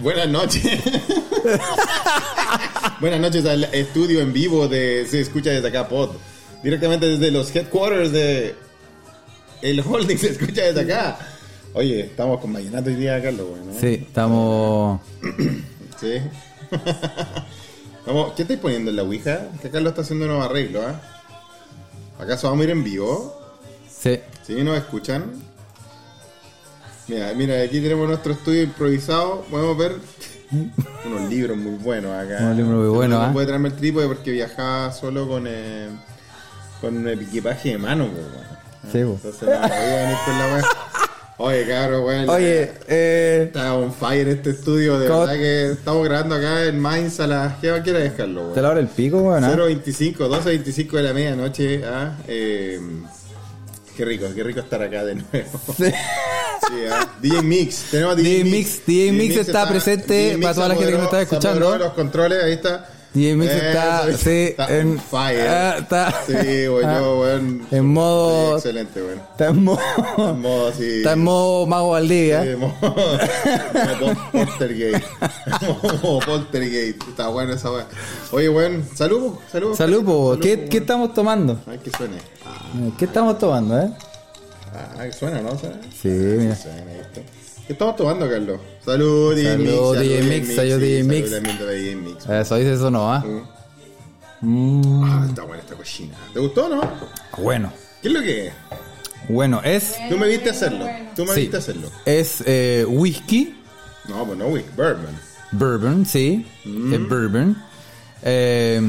Buenas noches. Buenas noches al estudio en vivo de Se Escucha desde acá Pod. Directamente desde los headquarters de el holding Se Escucha desde acá. Oye, estamos con Vallenato hoy día, Carlos. ¿no? Sí, estamos. Sí. Vamos, ¿Qué estáis poniendo en la Ouija? Que Carlos está haciendo un nuevo arreglo, ¿ah? ¿Acaso vamos a ir en vivo? Sí. ¿Sí? ¿Nos escuchan? Mira, mira, aquí tenemos nuestro estudio improvisado. Podemos ver unos libros muy buenos acá. Unos libros muy buenos, No ¿ah? puede traerme el trípode porque viajaba solo con, eh, con el equipaje de mano, pues, weón. Sí. Entonces no venir con la. Oye, cabrón, weón. Oye, eh. Está on fire este estudio, de ¿Cómo- verdad que estamos grabando acá en Mainz a las... ¿Qué va a dejarlo, weón? ¿Te la hora el pico, weón? ah? 0.25, 12.25 de la medianoche. Ah, eh, qué rico, qué rico estar acá de nuevo. Sí. Ah. DJ Mix, tenemos a DJ, DJ Mix, DJ Mix está presente DJ para toda la gente que nos está escuchando. los controles, ahí está. Mix Eso, está, sí, está en, fire. ah, está, Sí, weón, ah, yo, weón. en modo, Sí, excelente, weón. está en modo, En modo así. está en modo Mago Valdivia. Sí, modo- modo Poltergeist. Modo Poltergeist. Está bueno esa weón. Oye, weón, salud, salud. Salud, po. ¿Qué. ¿qué estamos tomando? Ay, que suene. ¿Qué estamos tomando, eh? Ah, suena, ¿no? ¿Suena? Sí, mira. Suena, ahí está. ¿Qué estamos tomando, Carlos? Salud, DJ Salud. DJ Mix, salud, DJ Mix. Eso dice eso no, ¿ah? Mm. Ah, está buena esta cochina. ¿Te gustó o no? bueno, ¿Qué es lo que es? bueno, es, Tú me viste hacerlo. Tú me Sí. viste hacerlo. es eh, whisky, No, pues no, Wick, Bourbon. bourbon, sí, Mm. es bourbon, eh,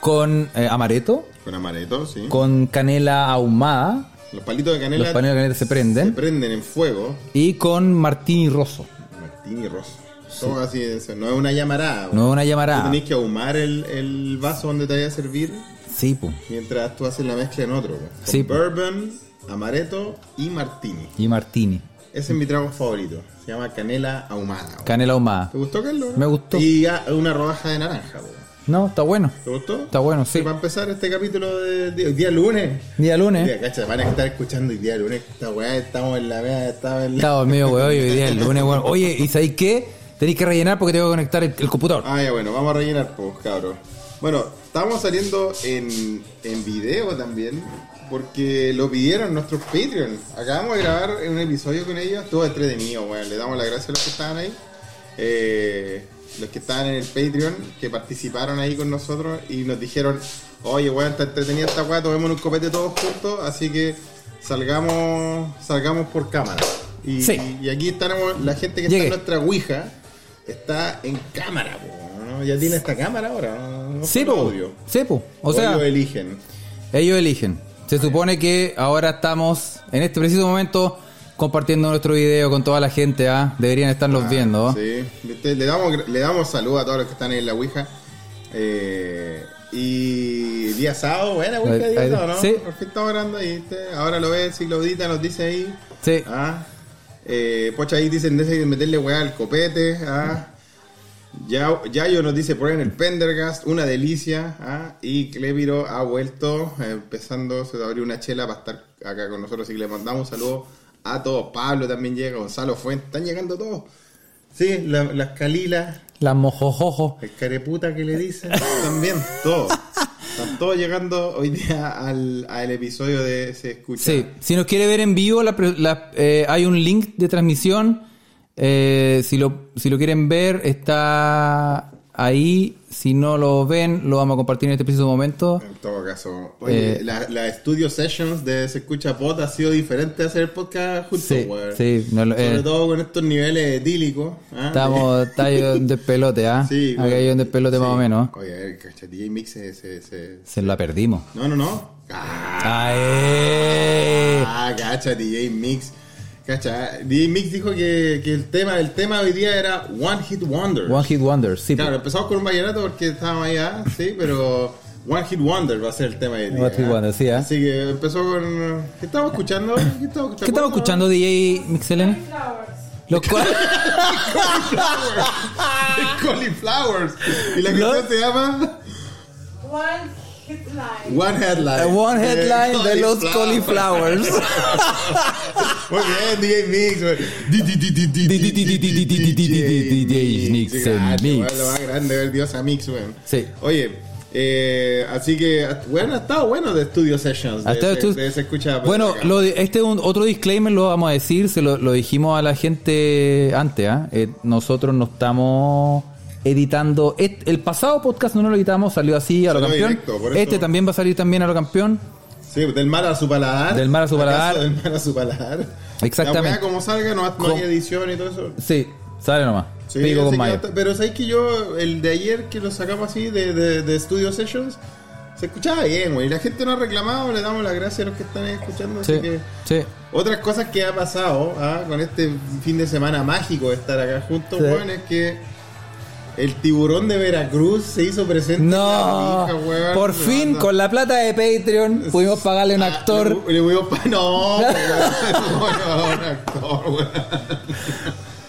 con eh, amaretto, Con amaretto, sí. con canela ahumada, Los palitos de canela los de canela se se prenden, prenden en fuego. y con martini rosso. Martini rosso. Todo así, no es una llamarada. No es una Tú llamarada. tenés que ahumar el, el vaso donde te vaya a servir Sí, po. mientras tú haces la mezcla en otro. Con Sí, bourbon, amaretto y martini. Y martini. Ese es mi trago favorito. Se llama canela ahumada. Canela ahumada. ¿Te gustó, Carlos? Me gustó. Y una rodaja de naranja. po. No, está bueno. ¿Te gustó? Está bueno, sí. Y para empezar este capítulo de, día lunes. Día lunes. Día, cacha, van a estar escuchando hoy día lunes. Esta weá, estamos en la estamos en la... Estaba medio weón hoy día el lunes, weón. Oye, ¿y sabéis qué? Tenéis que rellenar porque tengo que conectar el, el computador. Ah, ya bueno, vamos a rellenar, pues, cabros. Bueno, estamos saliendo en, en video también, porque lo pidieron nuestros Patreon. Acabamos de grabar un episodio con ellos, estuvo entretenido, weón. Le damos las gracias a los que estaban ahí. Eh, los que estaban en el Patreon, que participaron ahí con nosotros y nos dijeron, oye, weón, está entretenida esta weá, tomemos un copete todos juntos, así que salgamos, salgamos por cámara. Y, Sí. y aquí estamos, la gente que Llegué. está en nuestra Ouija está en cámara, po, ¿no? Ya tiene esta cámara ahora, ¿no? Sí, po. audio. Sí, po. O sea, eligen. ellos eligen. Se supone que ahora estamos, en este preciso momento, compartiendo nuestro video con toda la gente, ¿ah? Deberían estarlos viendo, ¿ah? Sí, ¿viste? Le damos, le damos salud a todos los que están en la Ouija. Eh, y día sábado, buena Ouija, día sábado, ¿no? sí. Por fin estamos grabando ahí. Ahora lo ves, si lo nos dice ahí. Sí. Ah, eh, Pocha ahí dicen de meterle weá al copete. Ah. Ya, Yayo nos dice por ahí en el Pendergast, una delicia. Ah. Y Cleviro ha vuelto, eh, empezando, se abrió una chela para estar acá con nosotros. Así que le mandamos un saludo a todos. Pablo también llega, Gonzalo Fuentes, están llegando todos. Sí, la- las calilas, Las mojojojo. el careputa que le dicen, también, todos. Están todos llegando hoy día al, al episodio de Se Escucha. Sí, si nos quiere ver en vivo, la- eh, hay un link de transmisión. Eh, si, lo, si lo quieren ver, está ahí. Si no lo ven, lo vamos a compartir en este preciso momento. En todo caso, oye, Eh, la, la Studio Sessions de Se Escucha Pod ha sido diferente a hacer el podcast juntos, Sí, sí, no lo- Sobre eh, todo con estos niveles etílicos. ¿ah? Estamos, está un despelote, ¿ah? Sí, Acá weón. hay un despelote más o menos. Oye, cacha, DJ Mix se, se, se- Se la perdimos. No, no, no. Ah, ¡Ay! ah, cacha, DJ Mix. Cacha, DJ Mix dijo que, que el tema el tema hoy día era One Hit Wonder. One Hit Wonder, sí. Claro, empezamos con un vallenato porque estábamos allá, sí, pero One Hit Wonder va a ser el tema de hoy día. One Hit ¿ah? Wonder, sí, ¿ah? Así que empezó con... ¿Qué estamos escuchando? ¿Qué estamos, ¿Qué estamos escuchando, DJ Mixelene? Los cual- Cauliflowers. Y la canción se llama... One One headline. one headline de, de los cauliflowers. Muy bien, DJ Mix. DJ Mix. Mix. Lo más grande, el dios a Mix, Oye, eh, así que, bueno, ha estado bueno de Studio Sessions. De, de, de, se escucha bueno, este otro disclaimer, lo vamos a decir, se lo, dijimos a la gente antes. nosotros no estamos editando. et- el pasado podcast no lo editamos, salió así a lo campeón. directo, este también va a salir también a lo campeón. Sí, del mal a su paladar. Del mal a su paladar. ¿Acaso Del mal a su paladar. Exactamente. La como salga, no, no hay edición y todo eso. Sí, sale nomás. Sí, Pico con pero sabes que yo, el de ayer que lo sacamos así de, de, de Studio Sessions, se escuchaba bien, güey. La gente no ha reclamado, le damos las gracias a los que están escuchando. Sí, Así que sí. otras cosas que ha pasado ah, con este fin de semana mágico de estar acá juntos, Sí. weón, es que el tiburón de Veracruz se hizo presente. No, weón. por fin con la plata de Patreon pudimos pagarle a un Ah, actor. Le, le No, no, un actor, weón.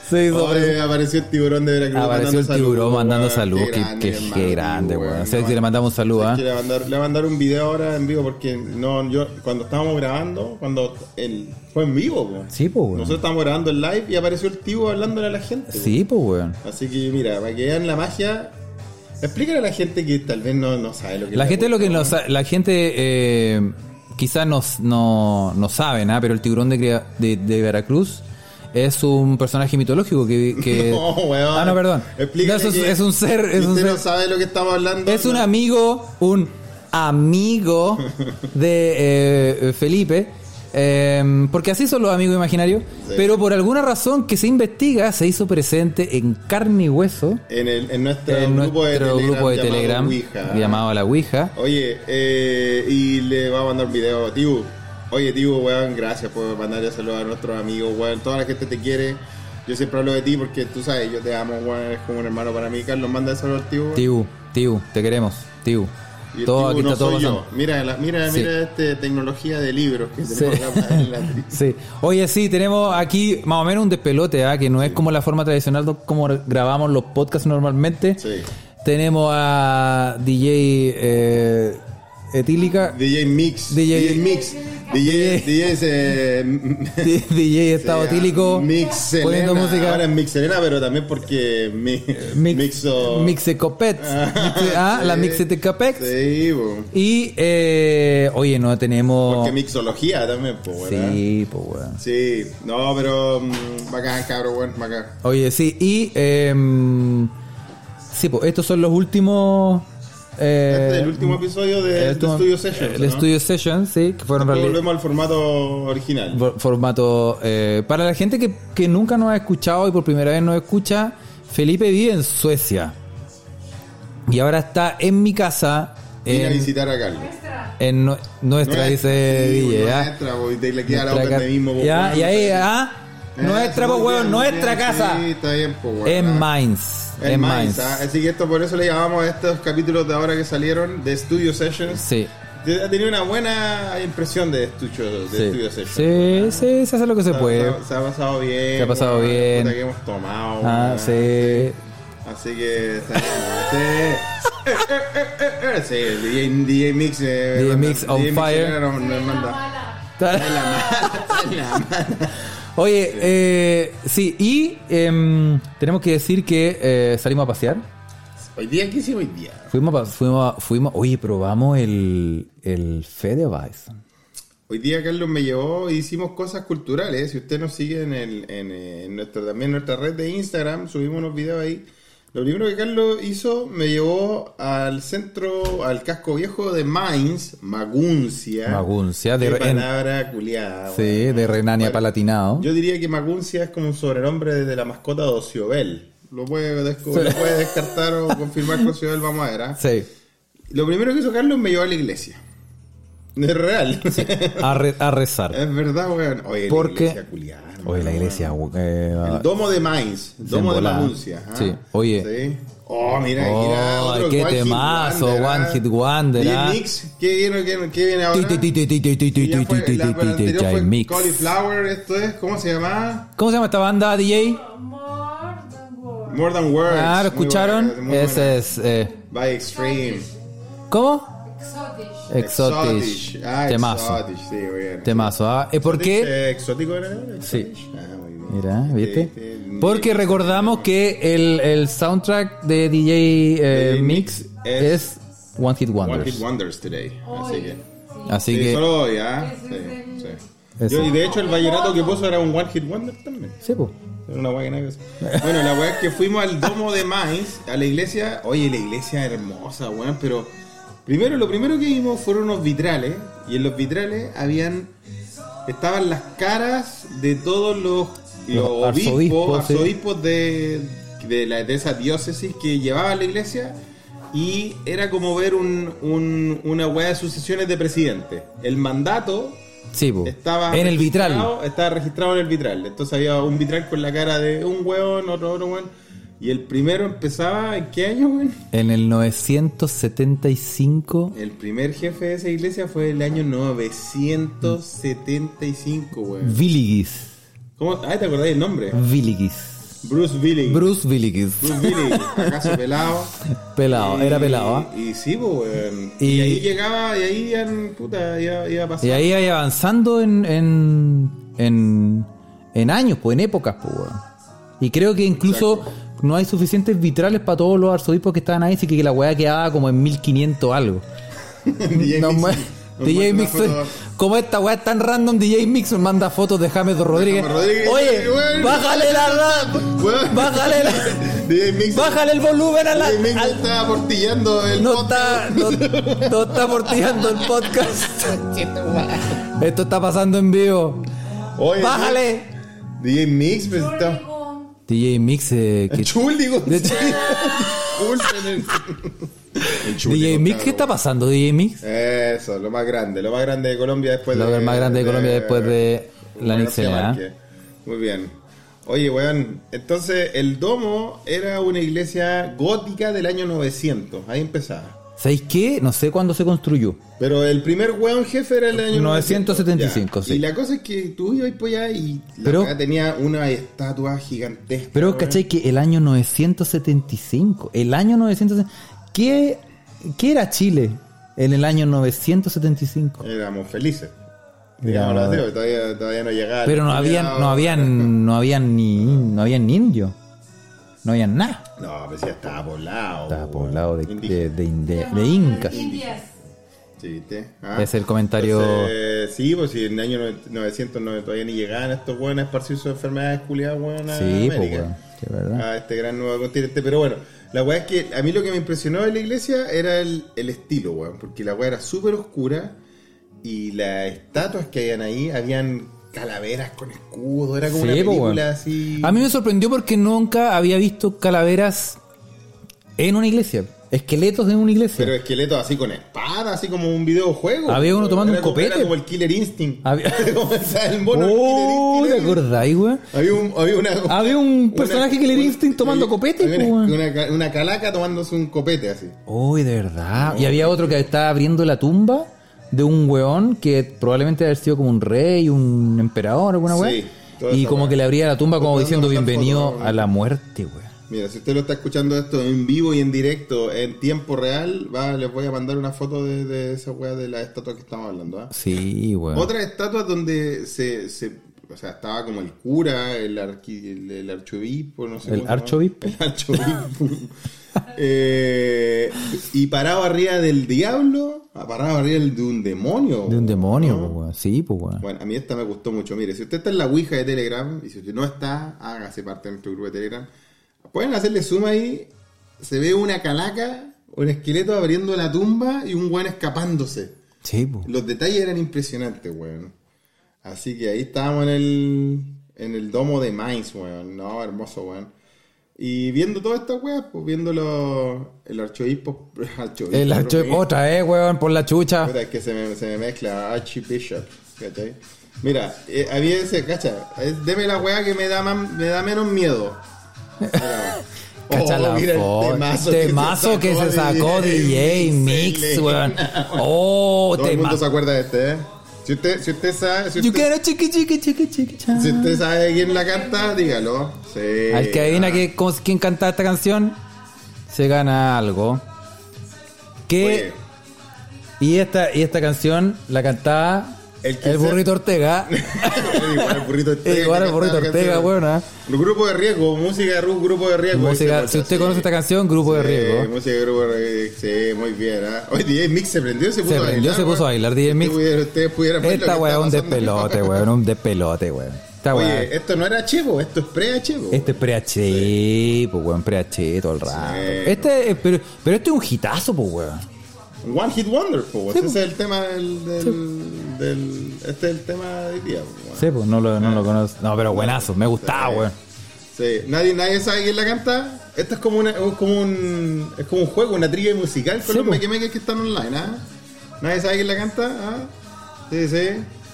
Se hizo Oye, apareció el tiburón de Veracruz. Apareció el tiburón saludos, mandando weón. salud. Qué Qué, grande, qué- weón. weón. O sea, que le mandamos salud, Es ¿ah? Le voy a mandar, le mandar un video ahora en vivo porque no, yo cuando estábamos grabando, cuando el, fue en vivo, po. Sí, pues, weón. nosotros estábamos grabando el live y apareció el tío hablándole a la gente. Sí, pues, weón. Así que mira, para que vean la magia, explícale a la gente que tal vez no, no sabe lo que La gente lo que no sa- la gente eh, quizás no, no, no sabe, ¿ah? pero el tiburón de, Crea- de, de Veracruz es un personaje mitológico que... que- No, weón. Ah, no, perdón. No, es, un ser... Es un, usted ser- no sabe lo que estamos hablando. es un amigo, un amigo de eh, Felipe. eh, porque así son los amigos imaginarios. Sí. Pero por alguna razón que se investiga, se hizo presente en carne y hueso En, el, en nuestro, en grupo de nuestro Telegram, grupo de llamado Telegram Ouija. llamado La Ouija. Oye, eh, y le va a mandar un video, tío. Oye, tío, weón, gracias por mandarle saludos a nuestros amigos, weón. Toda la gente te quiere. Yo siempre hablo de ti porque tú sabes, yo te amo, weón. Eres como un hermano para mí. Carlos, manda el saludo al tío. Tiu, Tiu, te queremos, Tiu. Y Todo tío aquí no está todo yo. Mira, la- mira, Sí. mira este tecnología de libros que Sí. tenemos acá en la Sí. Oye, sí, tenemos aquí más o menos un despelote, ¿ah? que no es como la forma tradicional de como grabamos los podcasts normalmente. Sí. Tenemos a DJ eh, Etílica, DJ Mix. DJ DJ, Mix. DJ, DJ es, eh, DJ Estado se llama Etílico, Mix poniendo música. Ahora es Mix Selena, pero también porque mi, Mix, mixo. Mixecopet. Mixe- ah, la Sí. Mixetecapet. Sí, bo. Y, eh, oye, no tenemos... Porque mixología también, pues. Sí, pues, weón. Sí, no, pero mm, bacán, cabrón, bueno, bacán. Oye, sí, y... em, sí, pues, estos son los últimos... eh, Este es el último episodio de, el de Studio Sessions. El ¿no? Studio Sessions, sí, que fueron volvemos al formato original. for- formato... eh, para la gente que, que nunca nos ha escuchado y por primera vez nos escucha, Felipe vive en Suecia. Y ahora está en mi casa. Vine a visitar a Carlos. en nu- nuestra, dice sí, DJ. Nuestra, pues, y te le queda la Nuestra boca ca- de mismo, ya, y ahí, ah, Eh, nuestra, pues, weón, nuestra casa. Sí, está bien, pues, weón. En. Mainz. En Mainz, ah. Así que esto por eso le llamamos a estos capítulos de ahora que salieron de Studio Sessions. Sí. Ha tenido una buena impresión de Studio, de Sí. Studio Sessions. sí, sí, se hace lo que se puede. Se, ha- se ha pasado bien. Se ha pasado weón, bien. puta que hemos tomado. Ah, weón. sí. Así que sí. sí, DJ, DJ Mix. eh, DJ Mix on DJ fire. Oye, eh, sí, y em, tenemos que decir que eh, salimos a pasear. Hoy día, ¿qué hicimos hoy día? Fuimos, a fuimos, a- fuimos, oye, probamos el, el Fede Bison. Hoy día Carlos me llevó y hicimos cosas culturales. Si usted nos sigue en, el, en, eh, en nuestro, también en nuestra red de Instagram, subimos unos videos ahí. Lo primero que Carlos hizo, me llevó al centro, al casco viejo de Mainz, Maguncia. Maguncia, de palabra culiada. Sí, de Renania Bueno, Palatinado. Yo diría que Maguncia es como un sobrenombre de la mascota de Ociobel. Lo puede, descu- lo puede descartar o confirmar con Ociobel, vamos a ver. ¿ah? Sí. Lo primero que hizo Carlos me llevó a la iglesia. Es real. A, re- a rezar. Es verdad, weón. Oye, Porque- la iglesia culiada. Oye, la iglesia. Eh, ah, el domo de maíz. El domo de Maguncia. ¿ah? Sí, oye. Sí. Oh, mira, oh, mira otro qué temazo, One Hit Wonder. ¿Y ¿ah? Mix? ¿Qué viene, qué, qué viene ahora? Cauliflower, esto es, ¿cómo se llama? ¿Cómo se llama esta banda, DJ? More Than Words. Claro, ¿escucharon? Ese es... Eh, By Extreme. ¿Cómo? Exotic. Exotic. Ah, Temazo. Exotic, sí, muy bien. Temazo. ¿ah? ¿Eh, ¿Por qué? Eh, ¿Exótico era? Sí. Ah, muy bien. Mira, ¿viste? Sí, sí. Porque recordamos que el, el soundtrack de DJ eh, Mix es, es One Hit One Wonders. Hit Wonders today. Así Hoy, que. sí. Así Sí, que. solo hoy, ¿ah? Ese Sí, sí. Yo, y de hecho el vallenato que puso era un One Hit Wonder también. Sí, po. Era una que ver. Bueno, la weá es que fuimos al domo de Mainz, a la iglesia. Oye, la iglesia hermosa, weón, pero primero, lo primero que vimos fueron unos vitrales. Y en los vitrales habían. Estaban las caras de todos los, los Los obispos, arzobispos, sí. de, de, la, de esa diócesis que llevaba la iglesia. Y era como ver un, un- una weá de sucesiones de presidente. El mandato Sí, estaba En el vitral. Estaba registrado en el vitral. Entonces había un vitral con la cara de un hueón, otro otro hueón. Y el primero empezaba, ¿en qué año, weón? En el 975. El primer jefe de esa iglesia fue el año 975, weón. Villigis. ¿Cómo? Ah, ¿te acordás del nombre? Villigis. Bruce Billy. Bruce Villigis. Bruce Billy, acaso pelado. Pelado, Y- era pelado, ¿ah? Y sí, pues, weón. Y- Y, ahí llegaba, y ahí iban, puta, iba, iba a pasar. Y ahí hay avanzando en, en, en, en años, pues, en épocas, pues, weón. Y creo que incluso no hay suficientes vitrales para todos los arzobispos que estaban ahí, así que la weá quedaba como en 1500 algo. DJ No, Mix- mue- nos DJ como esta weá es tan random, DJ Mix me manda fotos de James Rodríguez. James Rodríguez, Oye, bájale la Weón. bájale la, DJ Mix, bájale el volumen a la, DJ Mix al- estaba portillando el no podcast. está, no, no está portillando el podcast. Esto está pasando en vivo. Oye, Bájale. DJ Mix, pues está. DJ Mix, eh, que- Chul, digo. De hecho- Disculpen el- el chul, DJ Mix. ¿qué está pasando, DJ Mix? Eso, lo más grande, lo más grande de Colombia después Lo de. más grande de Colombia después de la Nixenia, Márquez. Muy bien. Oye, weón, entonces el domo era una iglesia gótica del año 900, ahí empezaba. ¿Sabéis qué? No sé cuándo se construyó. Pero el primer weón jefe era el año 975, Ya. sí. Y la cosa es que tú ibas por allá y la Pero- tenía una estatua gigantesca. Pero. ¿cachai? Que el año 975, el año 975, ¿qué, qué era Chile en el año 975? Éramos felices. Así, porque todavía, todavía no llegaba. Pero no habían, no habían, no habían ni, no habían ni indios. No habían nada. No, pues ya estaba poblado. Estaba poblado de, de, de, de incas. Indias. Sí. Ah. Es el comentario- Entonces, sí, pues si en el año 900 no, todavía ni llegaban estos buenos a esparcir sus enfermedades culiadas, weón, a Sí, América. weón. Sí, verdad. A este gran nuevo continente. Pero bueno, la weá es que a mí lo que me impresionó de la iglesia era el, el estilo, weón. Porque la weá era súper oscura y las estatuas que habían ahí, habían calaveras con escudo. Era como Sí, una película así. A mí me sorprendió porque nunca había visto calaveras en una iglesia. Esqueletos en una iglesia. Pero esqueletos así con espada, así como un videojuego. Había uno tomando Era un como- copete. Era como el Killer Instinct. Había- Como el mono oh, Killer ¿te acordáis, güey? Había un, había una, Había un personaje Killer Instinct tomando había- copete, había una, una calaca tomándose un copete así. Uy, de verdad. Y había otro que estaba abriendo la tumba de un weón que probablemente debe haber sido como un rey, un emperador, alguna Sí, weá. toda y como weá. que le abría la tumba como diciendo bienvenido a la muerte, weón. Mira, si usted lo está escuchando esto en vivo y en directo, en tiempo real, va, les voy a mandar una foto de, de esa weá de la estatua que estamos hablando. ¿ah? Sí, weón. Otra estatua donde se, se- o sea, estaba como el cura, el, arqui, el, el archobispo, no sé ¿El archobispo? El archobispo. Eh, y parado arriba del diablo, parado arriba de un demonio. De un demonio, ¿no? pues. Sí, pues, weón. Bueno, a mí esta me gustó mucho. Mire, si usted está en la Ouija de Telegram, y si usted no está, hágase parte de nuestro grupo de Telegram. Pueden hacerle zoom ahí. Se ve una calaca, un esqueleto abriendo la tumba y un weón escapándose. Sí, pues. Los detalles eran impresionantes, weón. Así que ahí estábamos en el, en el domo de Mainz, weón. No, hermoso, weón. Y viendo todas estas weas, pues viendo los, el archobispo El. Romero. Otra vez, weón, por la chucha. Puta, es que se me, se me mezcla Archbishop, ¿cachai? Mira, eh, había ese, cacha, eh, deme la weá que me da, me da menos miedo. Mira, Cacha oh, la mira el temazo, Temazo que se sacó DJ Mix, weón. Oh, Todo el mundo temazo. se acuerda de este, ¿eh? Si usted, si usted sabe, si usted, quiero chiqui chiqui chiqui chiqui cha. si usted sabe quién la canta, dígalo. Sí. Al que adivina que, quién canta esta canción, se gana algo. Que Oye, Y esta, y esta canción la cantaba El burrito Ortega. Igual el burrito Ortega. Igual el burrito Ortega. ¿ah? Grupo de riesgo, música de ru- grupo de riesgo. Música, si usted conoce esta canción, Grupo de Riesgo. música de grupo de riesgo, sí, muy bien. ¿ah? Oye, DJ Mix se prendió, se puso Se a bailar. se puso a bailar, DJ Mix. Ustedes pudieran- Esta weá un despelote, weón. Un despelote, weón. Oye, esto no era chevo, esto es pre-chevo. Este es pre-H, pues weón, pre-H todo el rato. Este, es- pero, pero este es un hitazo, pues weón. One Hit Wonder, po, Sí, ese po. es el tema del, del, del- Este es el tema de hoy día. Sí, pues no lo, no lo conozco. No, pero buenazo, me gustaba, weón. Sí, nadie, nadie sabe quién la canta. Esto es como, una, es como un es como un juego, una trivia musical con Sí, los mequemeques que están online, ¿ah? Nadie sabe quién la canta, ¿ah? Sí, sí.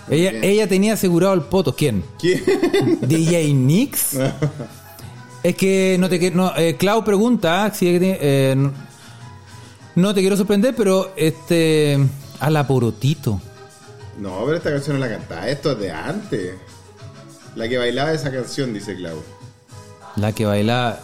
Ella, ella tenía asegurado el poto. ¿Quién? ¿Quién? DJ Nix. Es que no te no, eh, Clau pregunta si es que tiene- eh, no, no te quiero sorprender, pero este a la porotito. No, pero esta canción no la cantaba, esto es de antes. La que bailaba esa canción, dice Clau. La que baila.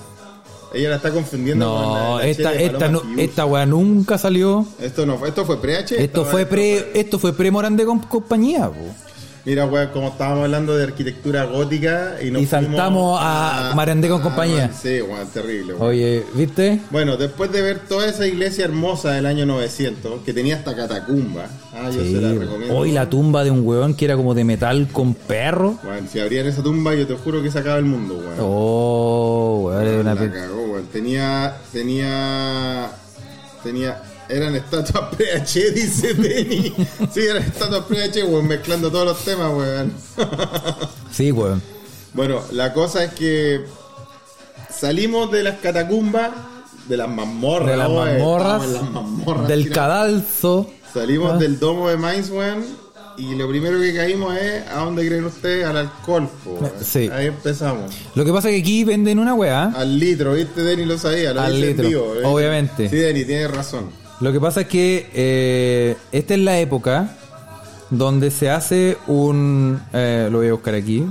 Ella la está confundiendo con la, No, la esta, esta, no, esta weá nunca salió. Esto no fue, esto fue pre-H. Esto fue pre, esto fue pre Morandé con compañía, po. Mira, weón, como estábamos hablando de arquitectura gótica y nos Y saltamos a Marandé con compañía. Sí, weón, terrible, weón. Oye, ¿viste? Bueno, después de ver toda esa iglesia hermosa del año 900, que tenía hasta catacumba, ah, yo Sí, se la recomiendo. Hoy la tumba de un weón que era como de metal con perro. Weón, si abrían esa tumba, yo te juro que se acaba el mundo, weón. Oh, weón, una la cagó, weón. Tenía, tenía, tenía, eran estatuas PH, dice Denny. sí, eran estatuas PH, weón, mezclando todos los temas, weón. Sí, weón. Bueno, la cosa es que salimos de las catacumbas, de las mazmorras, De las mazmorras, las del cadalso. Salimos Ah. del domo de Mainz, weón, y lo primero que caímos es, ¿a dónde creen ustedes? Al alcohol, po, weón. Sí. Ahí empezamos. Lo que pasa es que aquí venden una weá. Al litro, ¿viste? Denny lo sabía, lo Al litro, vivo, ¿eh? obviamente. Sí, Denny, tienes razón. Lo que pasa es que eh, esta es la época donde se hace un... eh, lo voy a buscar aquí.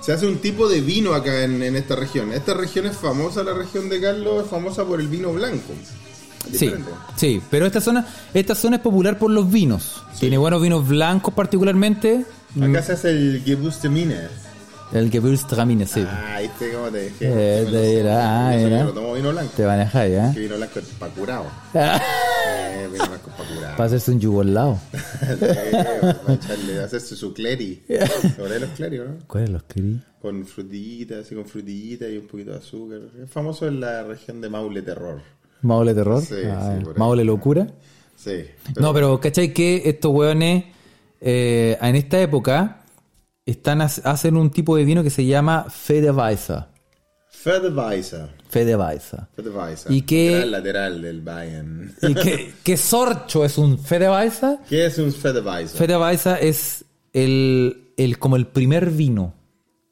Se hace un tipo de vino acá en, en esta región. Esta región es famosa, la región de Carlos, es famosa por el vino blanco. Sí, sí, pero esta zona, esta zona es popular por los vinos. Tiene buenos vinos blancos particularmente. Acá se hace el Gewürztraminer. El Gewürztraminer, sí. Ah, ¿viste cómo te dejé? Eh, sé. era, ah, no tomo vino blanco. Te manejáis, ¿eh? Que vino blanco es pa' curado. Eh, vino blanco es pa' curado. Para hacerse un yugoslavo. para echarle, hacerse su cleri. Sobre los cleri, ¿no? ¿Cuál es los queridos? Con frutitas, así con frutitas y un poquito de azúcar. Es famoso en la región de Maule Terror. Maule terror. Sí, Ah, sí, por ahí. Maule locura. Sí. No, pero ¿cachai que estos hueones eh, en esta época están ha- hacen un tipo de vino que se llama Fedeweiser? Fedeweiser. Fedeweiser. Fedeweiser. ¿Y qué- Lateral, lateral del Bayern. ¿Y qué, qué sorcho es un Fedeweiser? ¿Qué es un Fedeweiser? Fedeweiser es el, el como el primer vino.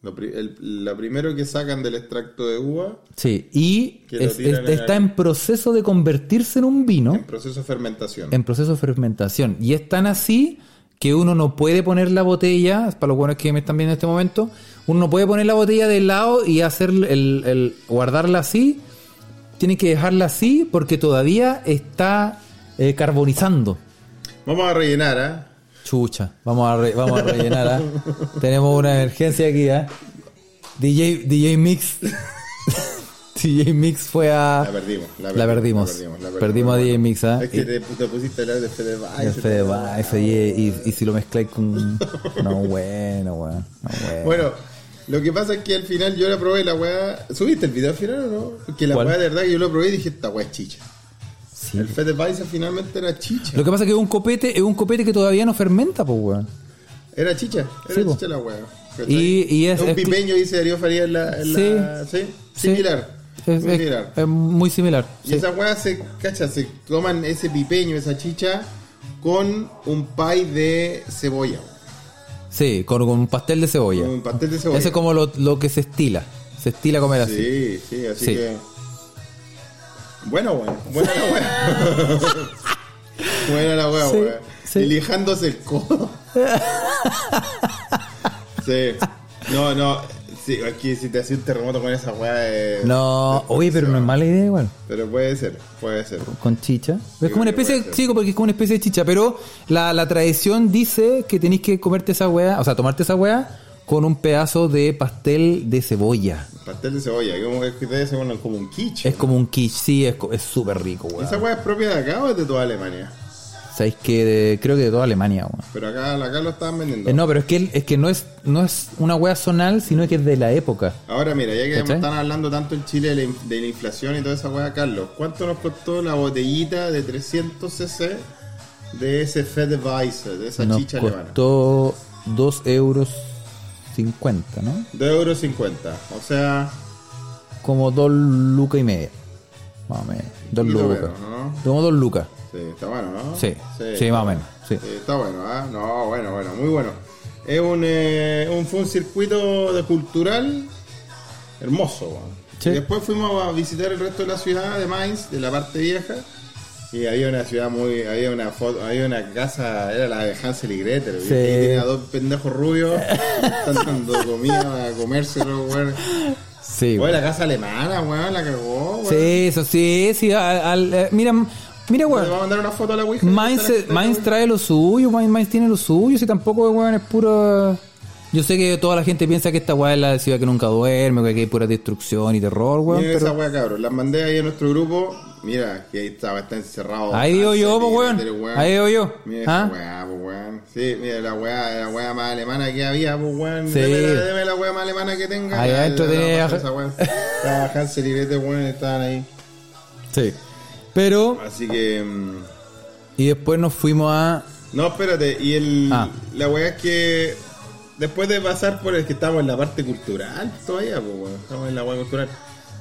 Lo, el- lo primero que sacan del extracto de uva Sí, y Que es- es- en está el- en proceso de convertirse en un vino. en proceso de fermentación. en proceso de fermentación. Y es tan así que uno no puede poner la botella, para los buenos que me están viendo en este momento, uno no puede poner la botella de lado y hacer el, el- guardarla así. Tiene que dejarla así porque todavía está eh, carbonizando. Vamos a rellenar, ¿ah? Chucha, vamos a, re- vamos a rellenar. ¿ah? Tenemos una emergencia aquí. ¿ah? DJ, DJ Mix. DJ Mix fue a. La perdimos. La La perdimos. Perdimos a DJ Mix, ¿ah? Es que te, te pusiste a hablar de Fedeweiser. El Fede ese y, y, y si lo mezcláis con. No, bueno, weón. No, bueno. Bueno, lo que pasa es que al final yo la probé la weá. ¿Subiste el video al final o no? Porque la weá de verdad que yo lo probé y dije, esta weá es chicha. Sí. El Fedeweiser finalmente era chicha. Lo que pasa es que es un copete, es un copete que todavía no fermenta, pues, weón. Era chicha, era Sí, po. chicha la weá. Y- y es- un es- pipeño, dice Darío Faría en la. en Sí. la- ¿sí? Sí. Similar. Es, muy es- similar. es muy similar. Y sí. esa weá se, cacha, se toman ese pipeño, esa chicha, con un pie de cebolla. Sí, con, con un pastel de cebolla. Un pastel de cebolla. Ese es como lo, lo que se estila. Se estila comer así. Sí, sí, así Sí. que. Bueno, bueno, buena la weá. buena la weá, Sí, weá. sí. Y lijándose el codo. sí. No, no. Sí, aquí si te hacía un terremoto con esa weá. eh, No, después oye, pero no es mala idea igual. Pero puede ser, puede ser. Con chicha. Es como una especie de, sí, porque es como una especie de chicha, pero la, la tradición dice que tenéis que comerte esa weá, o sea, tomarte esa weá con un pedazo de pastel de cebolla. Pastel de cebolla, que ponen como un quiche. Es como un quiche, sí, es es súper rico, weón. ¿Esa weá es propia de acá o es de toda Alemania? Sabéis que creo que de toda Alemania, weón. Pero acá, acá lo estaban vendiendo. Eh, no, pero es que, es que no es no es una weá zonal, sino que es de la época. Ahora mira, ya que ¿Cachai? están hablando tanto en Chile de la, in- de la inflación y toda esa weá, Carlos, ¿cuánto nos costó la botellita de 300 cc de ese Fedeweiser, de esa Nos chicha alemana? costó 2 euros 50, ¿no? 2 euros 50. O sea, Como 2 lucas y media. Más o menos. 2 Poquito lucas. menos, ¿no? Como 2 lucas. sí, está bueno, ¿no? Sí, sí, más o menos, sí. está bueno, ¿ah? No, bueno, bueno, muy bueno. Es un, eh, un, fue un circuito de cultural hermoso. Sí. Y después fuimos a visitar el resto de la ciudad de Mainz, de la parte vieja. Y había una ciudad muy. Había una foto, había una casa, era la de Hansel y Gretel. Sí. Sí. tenía dos pendejos rubios, están dando comida a comérselo, weón. Sí, Oye, la casa alemana, weón, la cagó, weón. Sí, eso sí, sí. al- al- eh, mira, mira, ¿Le weón. vamos a mandar una foto a la Ouija? Mainz, trae lo suyo, Mainz, Mainz tiene lo suyo, si tampoco, weón, es puro... Yo sé que toda la gente piensa que esta weá es la ciudad que nunca duerme, que aquí hay pura destrucción y terror, weón, Miren esa pero... weá, cabrón. Las mandé ahí a nuestro grupo. Mira, que ahí estaba, está encerrado. Ahí digo yo, pues, weón. Ahí digo yo. Mira ¿Ah? esa weá, pues, weón. Sí, mira la weá, la weá más alemana que había, pues, weón. Sí. Deme, la, deme la weá más alemana que tenga. Ahí adentro tenía- esa weá. Estaba Hansel y Gretel, weón, estaban ahí. Sí. Pero, Así que... mm, y después nos fuimos a... No, espérate. Y el, Ah. la weá es que... Después de pasar por el que estamos en la parte cultural todavía, pues, weón. Estamos en la weá cultural.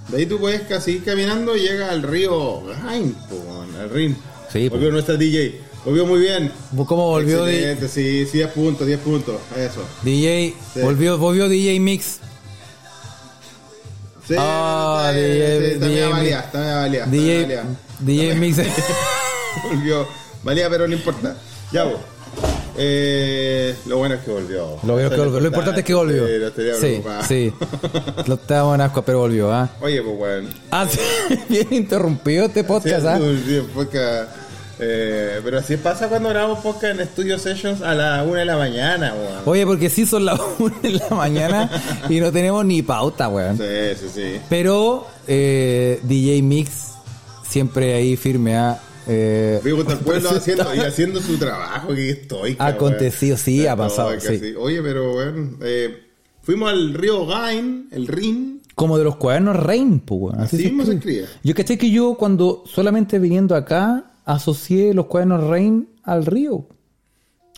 De ahí tú puedes casi ir caminando y llegas al río al Rin. Sí. Volvió nuestra DJ. Volvió muy bien. ¿Cómo volvió Excelente, sí, sí, 10 puntos, 10 puntos. Eso. DJ? Sí. Volvió, volvió DJ Mix. Sí, Ah, está, DJ sí, DJ valía, valía, DJ, valía. DJ Mix. Volvió. Valía, pero no importa. Ya, vos. Eh, lo bueno es que volvió. Lo, veo que volvió. Lo importante es que volvió. Sí, no estaría Sí. Lo estábamos en asco, pero volvió, ¿ah? Oye, pues, weón. Ah, sí. Bien interrumpido este podcast, Sí, ¿ah? podcast. Eh, pero así pasa cuando grabamos podcast en Studio Sessions a la 1 de la mañana, weón. Oye, porque sí son las 1 de la mañana y no tenemos ni pauta, weón. Sí, sí, sí. Pero eh, DJ Mix siempre ahí firme a... Eh, Vivo el pueblo haciendo, y haciendo su trabajo, que estoy. Ha acontecido, sí, ha pasado, sí. Oye, pero bueno, eh, fuimos al río Gain, el Rin. Como de los cuadernos Rain, pues. Así mismo se escribe. Yo caché que yo cuando solamente viniendo acá asocié los cuadernos Rain al río.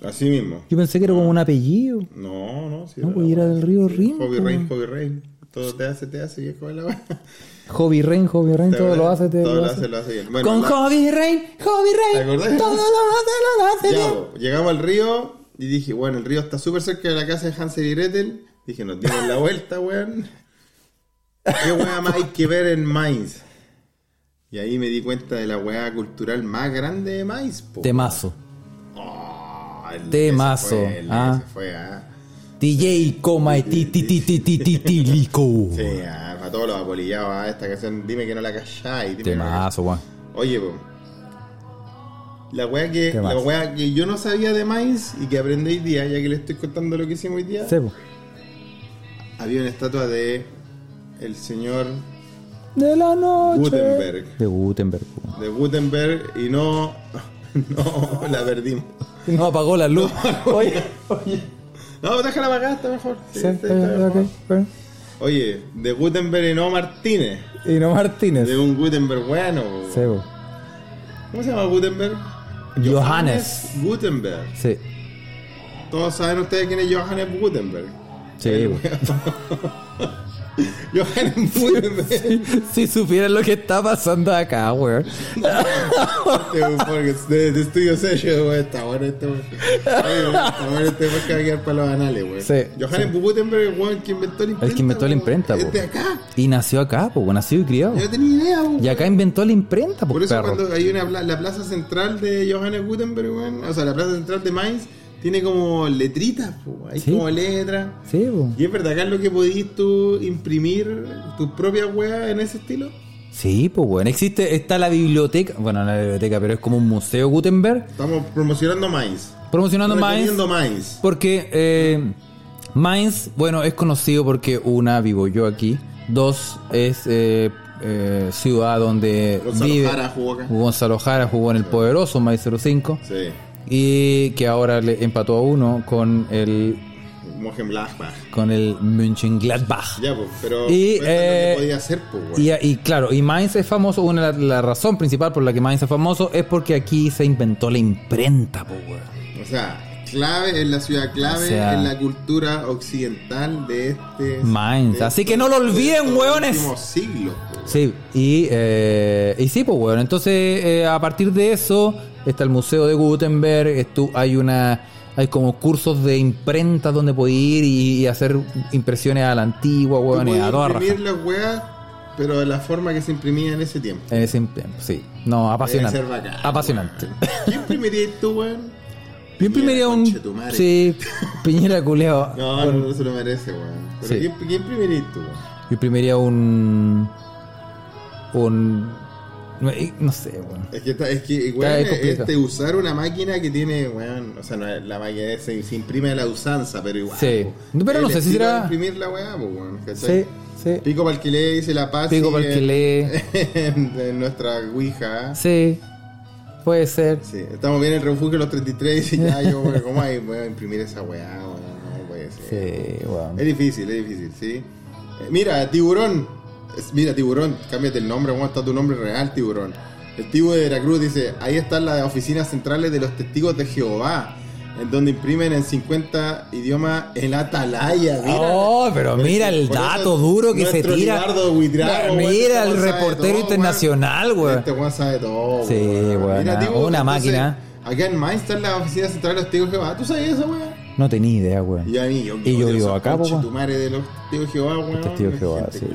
Así mismo. Yo pensé que era como un apellido. No, no, sí. No, pues era del río Rin. Hobby. Rain, Hobby Rain. Todo te hace, te hace, la weá. Hobby Rain, Hobby Rain, todo lo hace, te Todo lo hace. hace, lo hace bien. Bueno, Con la- Hobby Rain, Hobby ¿Te Rain, todo lo hace, lo hace Ya, bien. llegamos al río y dije, bueno, el río está súper cerca de la casa de Hansel y Gretel. Dije, nos dimos la vuelta, weón. ¿Qué weá más hay que ver en Mainz? Y ahí me di cuenta de la weá cultural más grande de Mainz, po. Temazo. Oh, el- Temazo, fue, el- ah. fue, ah. DJ Coma y ti ti ti ti ti ti ti lico. Sí, ah, para todos los apolillados, ah, esta canción, dime que no la calláis. Temazo, weón. Oye, po. La weá que, la weá que yo no sabía de Mainz y que aprendí hoy día, ya que le estoy contando lo que hicimos hoy día, Sí, po. había una estatua de el señor De la noche. Gutenberg. De Gutenberg, po. de Gutenberg y no, no la perdimos. No apagó la luz. Oye, oye. No, déjala apagada, está mejor. Sí, Sí, está- está mejor. bueno. Oye, de Gutenberg y no Martínez. Y no Martínez. De un Gutenberg bueno. Sí, po. ¿Cómo se llama Gutenberg? Johannes. Gutenberg. Sí. Todos saben ustedes quién es Johannes Gutenberg. Sí, po. Johannes Gutenberg. Si supieran lo que está pasando acá, weón. Weón, de, de Studio Session, weón. Está bueno este weón. Weón, Está bueno este weón que va a quedar para los anales, weón. Sí, Johannes Gutenberg, el weón que inventó la imprenta. El que inventó la weón. imprenta, Es po. de acá. Y nació acá, pues, nació y criado. Yo no tenía idea, weón. Y acá inventó la imprenta, Por eso perro. cuando hay una la plaza central de Johannes Gutenberg, weón, o sea, la plaza central de Mainz, tiene como letritas, po, hay Sí. como letras. Sí, po. ¿Y es verdad, Carlos, que podís tú imprimir tus propias weas en ese estilo? Sí, pues bueno. Existe, está la biblioteca, bueno, no la biblioteca, pero es como un museo Gutenberg, Estamos promocionando Mainz. promocionando Mainz. Mainz. Porque eh, Mainz, bueno, es conocido porque una, vivo yo aquí, dos, es eh, eh, ciudad donde Gonzalo vive... Jara jugó acá. Gonzalo Jara jugó en el poderoso Mainz 05 Sí. Y que ahora le empató a uno con el Mönchengladbach. con el Mönchengladbach. Ya, pues, pero Y, eh, podía hacer, pues. Y, y claro, y Mainz es famoso, una la, la razón principal por la que Mainz es famoso es porque aquí se inventó la imprenta, weón. O sea, clave en la ciudad clave O sea- en la cultura occidental de este. Mainz. de Así que no lo olviden, hueones. siglos, pues. Sí, y, eh, y sí, pues bueno, entonces eh, a partir de eso está el Museo de Gutenberg, hay una hay como cursos de imprenta donde puedes ir y, y hacer impresiones a la antigua, weón, y a toda imprimir las weas, pero de la forma que se imprimía en ese tiempo. En ese tiempo, sí. No, apasionante. Bacán, apasionante. ¿Qué imprimirías tú, weón? Yo imprimiría un. Sí, Piñera culeo. No, no, no se lo merece, weón. Pero Sí. ¿qué, qué imprimirías tú, weón? Yo imprimiría un. Un. No, no sé, weón. Es que, está- es que weón, este, usar una máquina que tiene, weón, o sea, no la máquina se, se imprime a la usanza, pero igual. Sí. No, pero no El sé si será- imprimir la weá, weón, Sí, ¿cachai? sí. Pico para el que lee, dice la paz. Pico y pa'l que en- lee. En, en nuestra Ouija. Sí. Puede ser. Sí, estamos bien en el refugio de los 33 y ya, yo, weón, ¿cómo hay? Voy a imprimir esa weá, weón, no puede ser. Sí, weón. Es difícil, es difícil, sí. Eh, mira, tiburón. Es- mira, tiburón, cámbiate el nombre, ¿cómo está tu nombre real, tiburón? El tibu de Veracruz dice, ahí están las oficinas centrales de los testigos de Jehová, en donde imprimen en 50 idiomas el atalaya. Mira, Oh, pero mira el dato duro que se tira. Mira este el weón sabe reportero todo, internacional, weón. Este weón sabe todo, Sí, Mira, Tibu, una entonces, máquina. Acá en Mainz están las oficinas centrales de los testigos de Jehová. ¿Tú sabías eso, weón? No tenía idea, weón. Y a mí, yo, Y yo vivo acá, weón. tu madre de los testigos de Jehová, sí.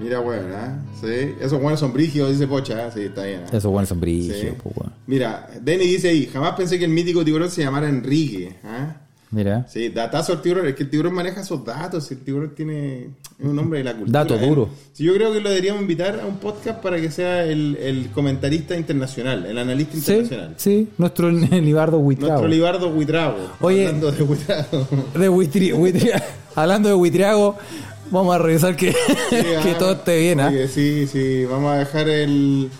Mira, weón, ¿ah? Sí. Esos buenos son brígidos, dice Pocha, ¿ah? Sí, está bien. ¿ah? Esos buenos son brígidos, Sí. po, weón. Mira, Denny dice ahí, jamás pensé que el mítico tiburón se llamara Enrique, ¿ah? Mira. Sí, datazo al tiburón, es que el tiburón maneja esos datos, el tiburón tiene es un hombre de la cultura. Dato ¿eh? duro. Sí, yo creo que lo deberíamos invitar a un podcast para que sea el, el comentarista internacional, el analista internacional. sí. Nuestro Libardo Huitrago. Nuestro Libardo Huitrago. Oye. Hablando de Huitrago. De Huitri- Hablando de Huitriago, vamos a revisar que, que ah, todo esté bien, ¿ah? oye, sí, sí, vamos a dejar el.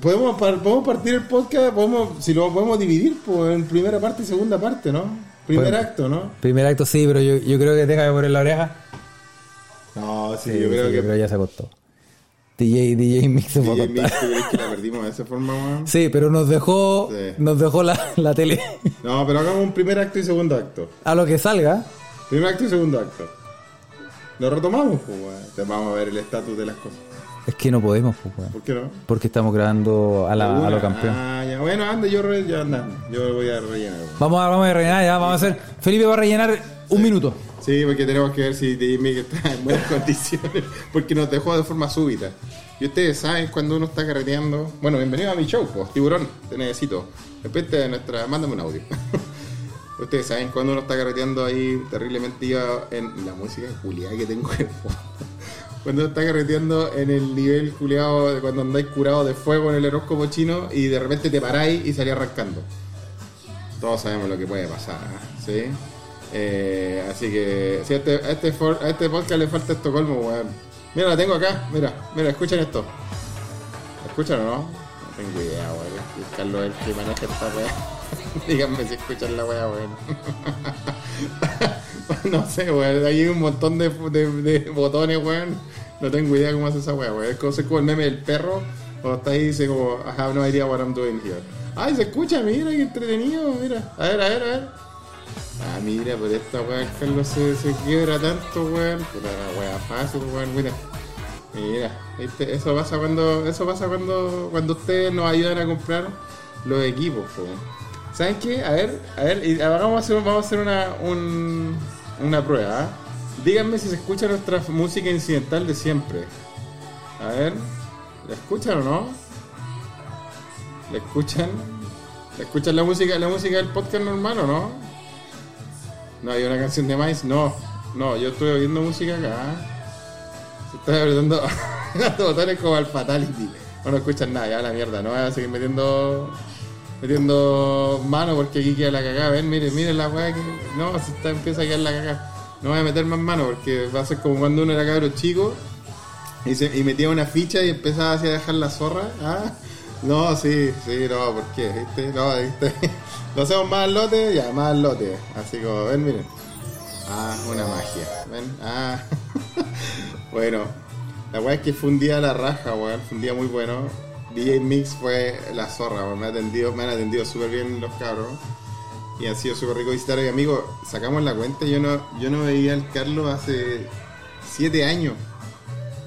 Podemos, podemos partir el podcast, podemos, si lo podemos dividir pues, en primera parte y segunda parte, ¿no? Primer Podemos. acto, ¿no? Primer acto sí, pero yo, yo creo que deja de poner la oreja. No, sí, Sí, yo creo sí, que. pero ya se acostó. DJ, DJ Mix se DJ. Mix, ¿tú crees que la perdimos de esa forma, weón? Sí, pero nos dejó, Sí. nos dejó la, la tele No, pero hagamos un primer acto y segundo acto. a lo que salga. Primer acto y segundo acto. Lo retomamos, pues, weón. Te Vamos a ver el estatus de las cosas. Es que no podemos, pues, weón. ¿Por qué no? Porque estamos grabando a, la, a lo campeón. Ah, ya. Bueno, anda, yo, re- ya anda. Yo voy a rellenar. weón. Vamos a, vamos a rellenar ya, vamos a hacer. Felipe va a rellenar un minuto. Sí, porque tenemos que ver si Mix está en buenas condiciones, porque nos dejó de forma súbita. Y ustedes saben cuando uno está carreteando. Bueno, bienvenido a mi show, pues, tiburón, te necesito. Después de nuestra. Mándame un audio. ustedes saben cuando uno está carreteando ahí terriblemente iba en la música culiada que tengo en. Cuando está carreteando en el nivel culiado de cuando andáis curado de fuego en el horóscopo chino y de repente te paráis y salís arrancando. Todos sabemos lo que puede pasar, ¿eh? ¿sí? Eh, así que si a este, este este podcast le falta Estocolmo, weón. Mira, la tengo acá, mira, mira, escuchen esto. ¿Escuchan o no? No tengo idea, weón. Es Carlos el que maneja esta weá. Díganme si escuchan la weá, weón. no sé, weón. Hay un montón de, botones, weón. No tengo idea cómo hace esa weá, weón. Es como, como el meme del perro. Cuando está ahí dice como, I have no idea what I'm doing here. Ay, se escucha, mira, qué entretenido, mira. A ver, a ver, a ver. Ah, mira, por esta weá, Carlos se, se quiebra tanto, weón. Puta la weá fácil, weón, mira. Mira, ¿viste? eso pasa cuando, eso pasa cuando, cuando ustedes nos ayudan a comprar los equipos, po. ¿Saben qué? A ver, a ver, vamos a hacer, vamos a hacer una, un- una prueba. ¿ah? Díganme si se escucha nuestra música incidental de siempre. A ver, ¿la escuchan o no? ¿La escuchan? ¿Escuchas la música, la música del podcast normal o no? No, hay una canción de Mais. No, no, yo estoy oyendo música acá. Está apretando botones como al Fatality. No, no escuchan nada, ya la mierda. No voy a seguir metiendo metiendo mano porque aquí queda la cagada. Ven, miren, miren la weá que. No, se está, empieza a quedar la cagada. No voy a meter más mano porque va a ser como cuando uno era cabro chico y, se, y metía una ficha y empezaba así a dejar la zorra. ¿Ah? No, sí, sí, no, ¿por qué? ¿Viste? No, ¿viste? Lo hacemos más al lote, ya, más al lote. Así como, ven, miren. Ah, una magia. Ah. bueno, la weá es que fue un día a la raja, weón. Fue un día muy bueno. DJ Mix fue la zorra, weón. Me, atendido, me han atendido súper bien los cabros. Y ha sido súper rico visitar. Y amigo, sacamos la cuenta. Yo no, yo no veía al Carlos hace siete años.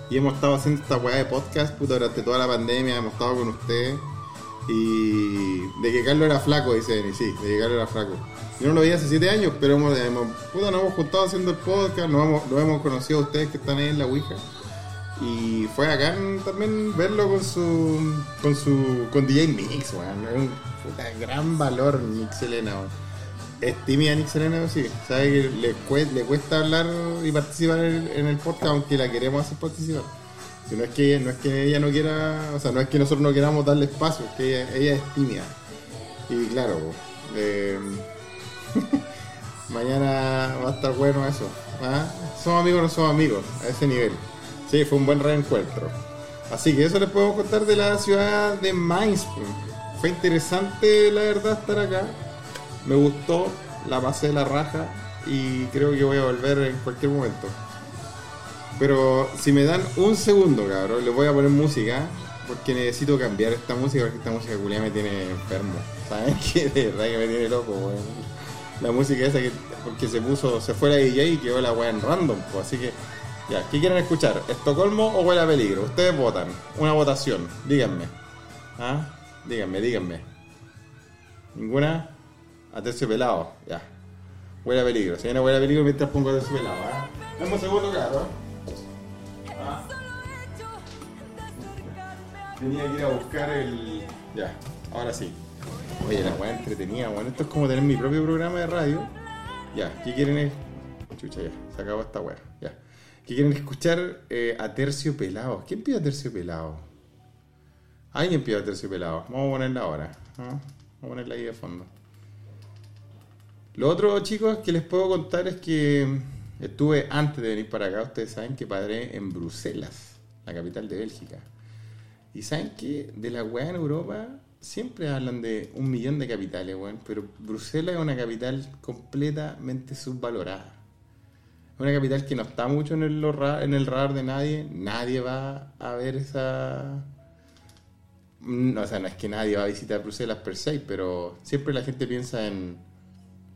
Y hemos estado haciendo esta weá de podcast puta, durante toda la pandemia. Hemos estado con ustedes. Y de que Carlos era flaco, dice Denis. Sí, de que Carlos era flaco. Yo no lo veía hace siete años, pero hemos, hemos- puta, nos hemos juntado haciendo el podcast. Nos hemos, hemos conocido a ustedes que están ahí en la Ouija. Y fue acá también verlo con su. con su. con DJ Mix, weón. Es un puta, gran valor Mix Elena, weón. Es tímida Nix Elena, sí. Sabe que le, cue- le cuesta hablar y participar en el, podcast, aunque la queremos hacer participar. Si no es que no es que ella no quiera, o sea, no es que nosotros no queramos darle espacio, es que ella, es tímida. Y claro, eh, mañana va a estar bueno eso. ¿ah? Somos amigos no somos amigos, a ese nivel. Sí, fue un buen reencuentro. Así que eso les puedo contar de la ciudad de Mainz. Fue interesante, la verdad, estar acá. Me gustó, la pasé de la raja y creo que voy a volver en cualquier momento. Pero si me dan un segundo, cabrón, les voy a poner música porque necesito cambiar esta música porque esta música culia me tiene enfermo. ¿Saben qué? De verdad que me tiene loco, weón. La música esa que porque se puso, se fue la DJ y quedó la weá en random, pues así que ya, ¿qué quieren escuchar? ¿Estocolmo o Huele a Peligro? Ustedes votan, una votación, díganme. ¿Ah? Díganme, díganme. ¿Ninguna? A tercio pelado, ya. Huele a peligro, si viene huele a peligro mientras pongo a tercio pelado, ¿ah? Dame un segundo, claro. Ah. Tenía que ir a buscar el. Ya, ahora sí. Oye, la weá entretenida, weón. Esto es como tener mi propio programa de radio. Ya, ¿qué quieren? es- Chucha, ya, se acabó esta weá. Ya. ¿Qué quieren escuchar eh, a tercio pelado? ¿Quién pide a tercio pelado? Alguien pide a tercio pelado. Vamos a ponerla ahora. ¿ah? Vamos a ponerla ahí de fondo. Lo otro, chicos, que les puedo contar es que estuve antes de venir para acá. Ustedes saben que padré en Bruselas, la capital de Bélgica. Y saben que de la weá en Europa siempre hablan de un millón de capitales, weón. Pero Bruselas es una capital completamente subvalorada. Una capital que no está mucho en el, radar de nadie. Nadie va a ver esa. Mm, O sea, no es que nadie va a visitar Bruselas per se, pero siempre la gente piensa en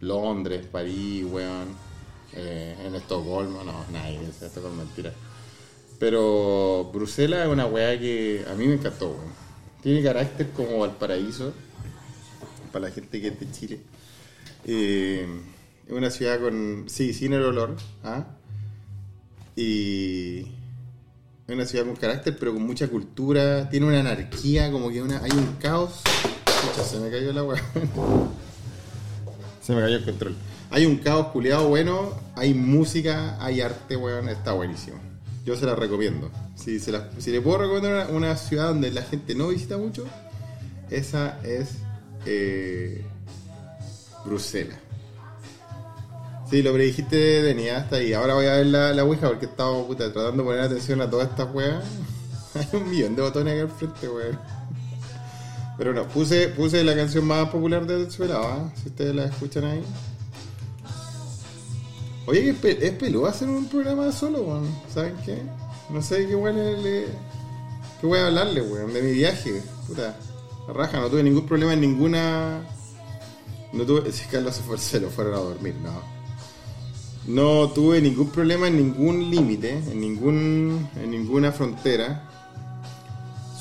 Londres, París, weón. eh, en Estocolmo, no, nadie piensa en Estocolmo, mentira. Pero Bruselas es una weá que a mí me encantó, weón. Tiene carácter como Valparaíso, para la gente que es de Chile. Eh, es una ciudad con, sí, sin el olor, ¿ah? Y es una ciudad con carácter, pero con mucha cultura. Tiene una anarquía, como que una, hay un caos. Se me cayó la weá. Se me cayó el control. Hay un caos culiado bueno, hay música, hay arte, weón, está buenísimo. Yo se la recomiendo. Si, se la- si le puedo recomendar una, ciudad donde la gente no visita mucho, esa es eh, Bruselas. Sí, lo predijiste ni hasta ahí. Ahora voy a ver la, la Ouija porque he estado puta, tratando de poner atención a todas estas weas. Hay un millón de botones acá al frente, weón. Pero no, puse, puse la canción más popular de Venezuela, ¿ah? si ustedes la escuchan ahí. Oye, es, pe- es peludo hacer un programa solo, weón. ¿Saben qué? No sé qué weón le, voy a hablarle, weón, de mi viaje. Puta, raja, no tuve ningún problema en ninguna. No tuve. Si Carlos se, fue, lo fueron a dormir, no. No tuve ningún problema en ningún límite, en ningún. en ninguna frontera.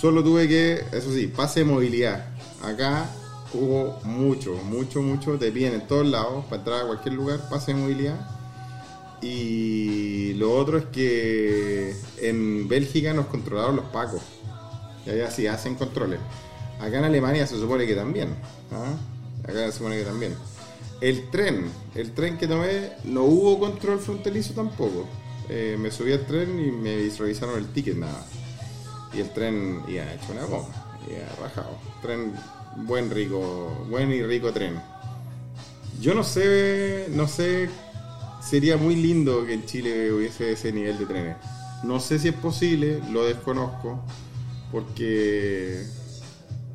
Solo tuve que, eso sí, pase de movilidad. Acá hubo mucho, mucho, mucho. Te piden en todos lados para entrar a cualquier lugar, pase de movilidad. Y lo otro es que en Bélgica nos controlaron los pacos. Y allá sí hacen controles. Acá en Alemania se supone que también. ¿ah? Acá se supone que también. El tren, el tren que tomé, no hubo control fronterizo tampoco. Eh, me subí al tren y me revisaron el ticket nada. Y el tren iba hecho una goma, iba rajado. Tren buen rico, buen y rico tren. Yo no sé, no sé, sería muy lindo que en Chile hubiese ese nivel de trenes. No sé si es posible, lo desconozco, porque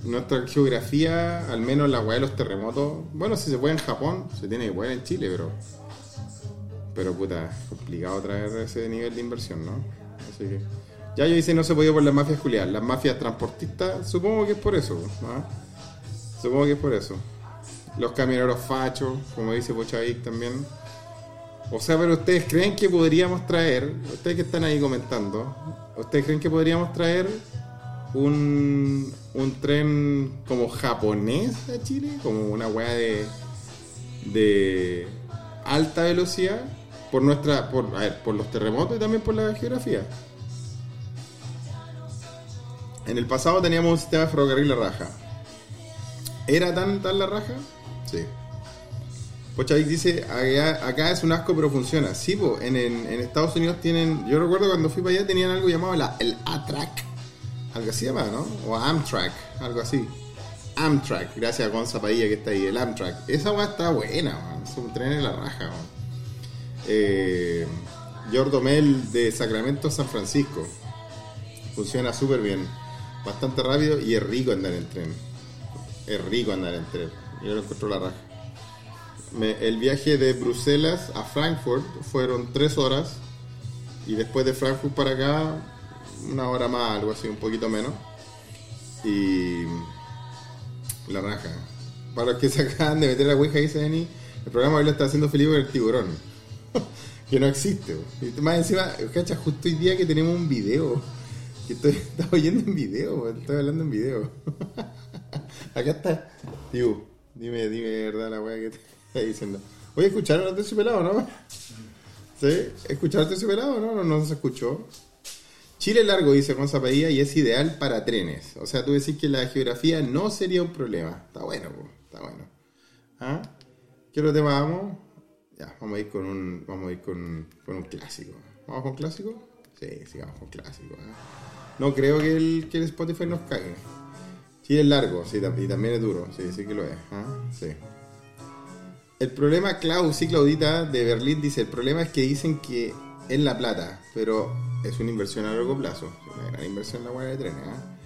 nuestra geografía, al menos la weá de los terremotos, bueno, si se puede en Japón, se tiene que poder en Chile, pero pero puta, es complicado traer ese nivel de inversión, ¿no? Así que. Ya yo dice no se podía por las mafias culiadas. Las mafias transportistas, supongo que es por eso, ¿no? Supongo que es por eso. Los camioneros fachos, como dice Pochavic también. O sea, pero ustedes creen que podríamos traer, ustedes que están ahí comentando, ¿ustedes creen que podríamos traer un, un tren como japonés a Chile? Como una weá de, de alta velocidad por nuestra, por, a ver, por los terremotos y también por la geografía. En el pasado teníamos un sistema de ferrocarril la raja. ¿Era tan, tan la raja? Sí. Pochavic dice, acá, es un asco pero funciona. Sí, en, Estados Unidos tienen, yo recuerdo cuando fui para allá tenían algo llamado la, el A-Track. Algo así se llama, ¿no? O Amtrak, algo así. Amtrak, gracias a Gonza Padilla que está ahí, el Amtrak. Esa weá está buena, man. es un tren en la raja. man. Eh, de Sacramento a San Francisco. Funciona súper bien. Bastante rápido y es rico andar en tren. Es rico andar en tren. Yo lo encuentro la raja. Me- el viaje de Bruselas a Frankfurt fueron tres horas. Y después de Frankfurt para acá, una hora más, algo así, un poquito menos. Y la raja. Para los que se acaban de meter la Ouija, dice Denny, el programa hoy lo está haciendo Felipe con el tiburón. que no existe. Y más encima, cacha, justo hoy día que tenemos un video. Que estoy, oyendo en video, estoy hablando en video. Acá está. Tío, dime, dime de verdad la weá que te diciendo. Oye, ¿escucharon a Terciopelado, no? ¿Sí? ¿Escucharon a Terciopelado no? No, no se escuchó. Chile es largo, dice Juan Zapadilla, y es ideal para trenes. O sea, tú decís que la geografía no sería un problema. Está bueno, po, está bueno. ¿Ah? ¿Qué otro tema vamos? Ya, vamos a ir con un, vamos a ir con, con un clásico. ¿Vamos con clásico? Sí, sí, vamos con clásico. ¿ah? No creo que el, que el Spotify nos cague. Chile es largo, sí, y también es duro, sí, sí que lo es. ¿ah? Sí. El problema, Clau, sí, Claudita de Berlín dice, el problema es que dicen que es la plata, pero es una inversión a largo plazo. Es una gran inversión la hueá de trenes. ¿ah?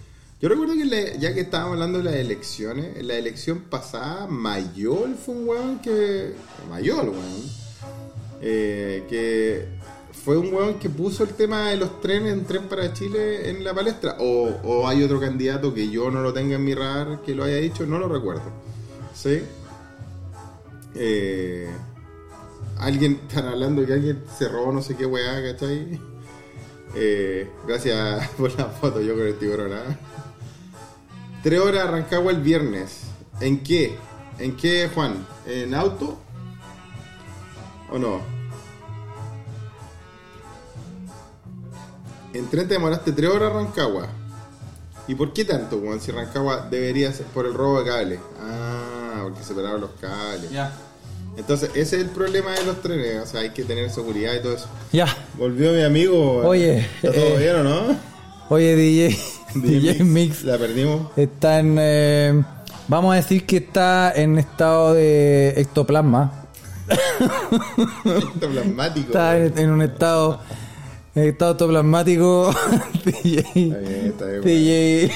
Yo recuerdo que ya que estábamos hablando de las elecciones, en la elección pasada, Mayol fue un weón que... Mayol, weón. eh, que fue un weón que puso el tema de los trenes en Tren para Chile en la palestra. O, o hay otro candidato que yo no lo tenga en mi radar que lo haya dicho, no lo recuerdo. ¿Sí? Eh, alguien, están hablando que alguien se robó no sé qué weá, ¿cachai? Eh, gracias por la foto, yo con el tiburón, ¿ah? Tres horas Rancagua el viernes. ¿En qué? ¿En qué, Juan? ¿En auto? ¿O no? En tren te demoraste tres horas Rancagua. ¿Y por qué tanto, Juan? Si Rancagua debería ser por el robo de cable. Ah, porque se pelaron los cables. Ya. Entonces, ese es el problema de los trenes. O sea, hay que tener seguridad y todo eso. Ya. Volvió mi amigo. Oye, ¿Está todo eh, bien o no? Oye, DJ, DJ Mix La perdimos. está en. eh, vamos a decir que está en estado de ectoplasma. Ectoplasmático. Está en, en un estado. En estado ectoplasmático. DJ. Está bien, está bien. DJ.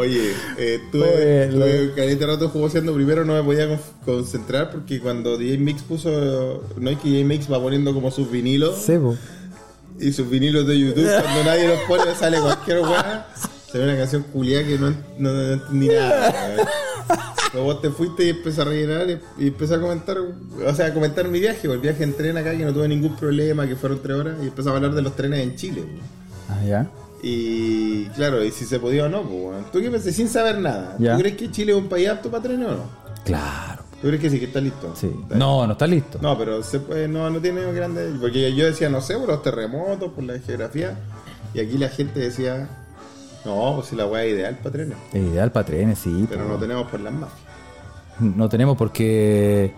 Oye, eh, tuve, lo- tuve caleta de rato jugoseando. Primero no me podía con- concentrar porque cuando DJ Mix puso. No es que DJ Mix va poniendo como sus vinilos. Sebo. Y sus vinilos de YouTube, cuando nadie los pone, sale cualquier weá. Se ve una canción culiada que no, no, no entendí nada. Luego vos te fuiste y empecé a rellenar y, empecé a comentar, o sea, a comentar mi viaje, el viaje en tren acá que no tuve ningún problema, que fueron tres horas, y empecé a hablar de los trenes en Chile. Ah, ya. Y claro, y si se podía o no, pues, weón. ¿Tú qué pensás? Sin saber nada. Ya. ¿Tú crees que Chile es un país apto para trenes o no? Claro. ¿Tú crees que sí, que está listo? Sí. Está No, no está listo. no, pero se puede, no, no tiene grande. Porque yo decía, no sé, por los terremotos, por la geografía. Y aquí la gente decía, No, pues si la weá es ideal para trenes. Es ideal para trenes, sí. Pero po, no tenemos por las mafias. No tenemos porque.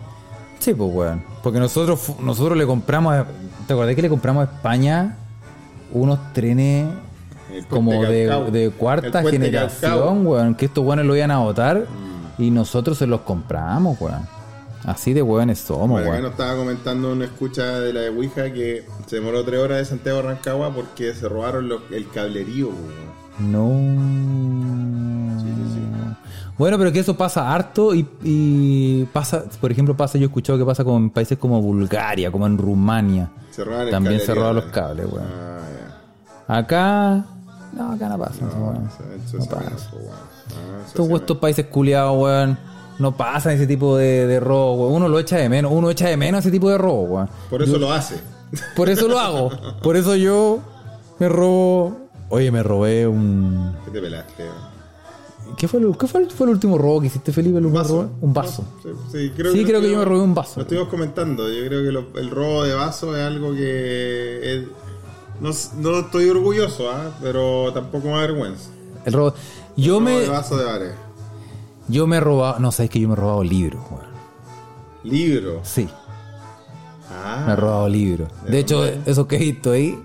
Sí, pues, weón. Porque nosotros, nosotros le compramos. ¿Te acordás que le compramos a España unos trenes como de, cuarta generación, weón? Que estos weones lo iban a votar Mm. y nosotros se los compramos, weón. Así de weones somos, Bueno, weón. nos estaba comentando una escucha de la de Ouija que se demoró tres horas de Santiago a Rancagua porque se robaron el cablerío. weón. No. Sí, sí, sí. Bueno, pero que eso pasa harto y, y pasa, por ejemplo, pasa, yo he escuchado que pasa como en países como Bulgaria, como en Rumania. Se robaron el También se roban los cables, weón. Ah. Acá, no, acá no pasa. weón. Eso- eso no pasa. Estos, estos países culiados, weón, no pasan ese tipo de, de robo, weón. Uno lo echa de menos, uno echa de menos ese tipo de robo, weón. Por eso lo hace. Por eso lo hago. Por eso yo me robo. Oye, me robé un. ¿Qué te pelaste? weón? ¿Qué fue, el, qué fue, el, fue el último robo que hiciste, Felipe? ¿El Un último vaso. robo? Un vaso. Sí, sí, creo, Sí, lo creo que yo me robé un vaso. Lo estuvimos comentando. Yo creo que lo- el robo de vaso es algo que. es- no, no estoy orgulloso, ¿ah? pero tampoco me avergüenza. El robo. Yo Robo me, vaso de yo me he robado. No, sabes que yo me he robado libros, weón. Libro. Sí, Ah. me he robado libros. De hecho, esos que he visto ahí.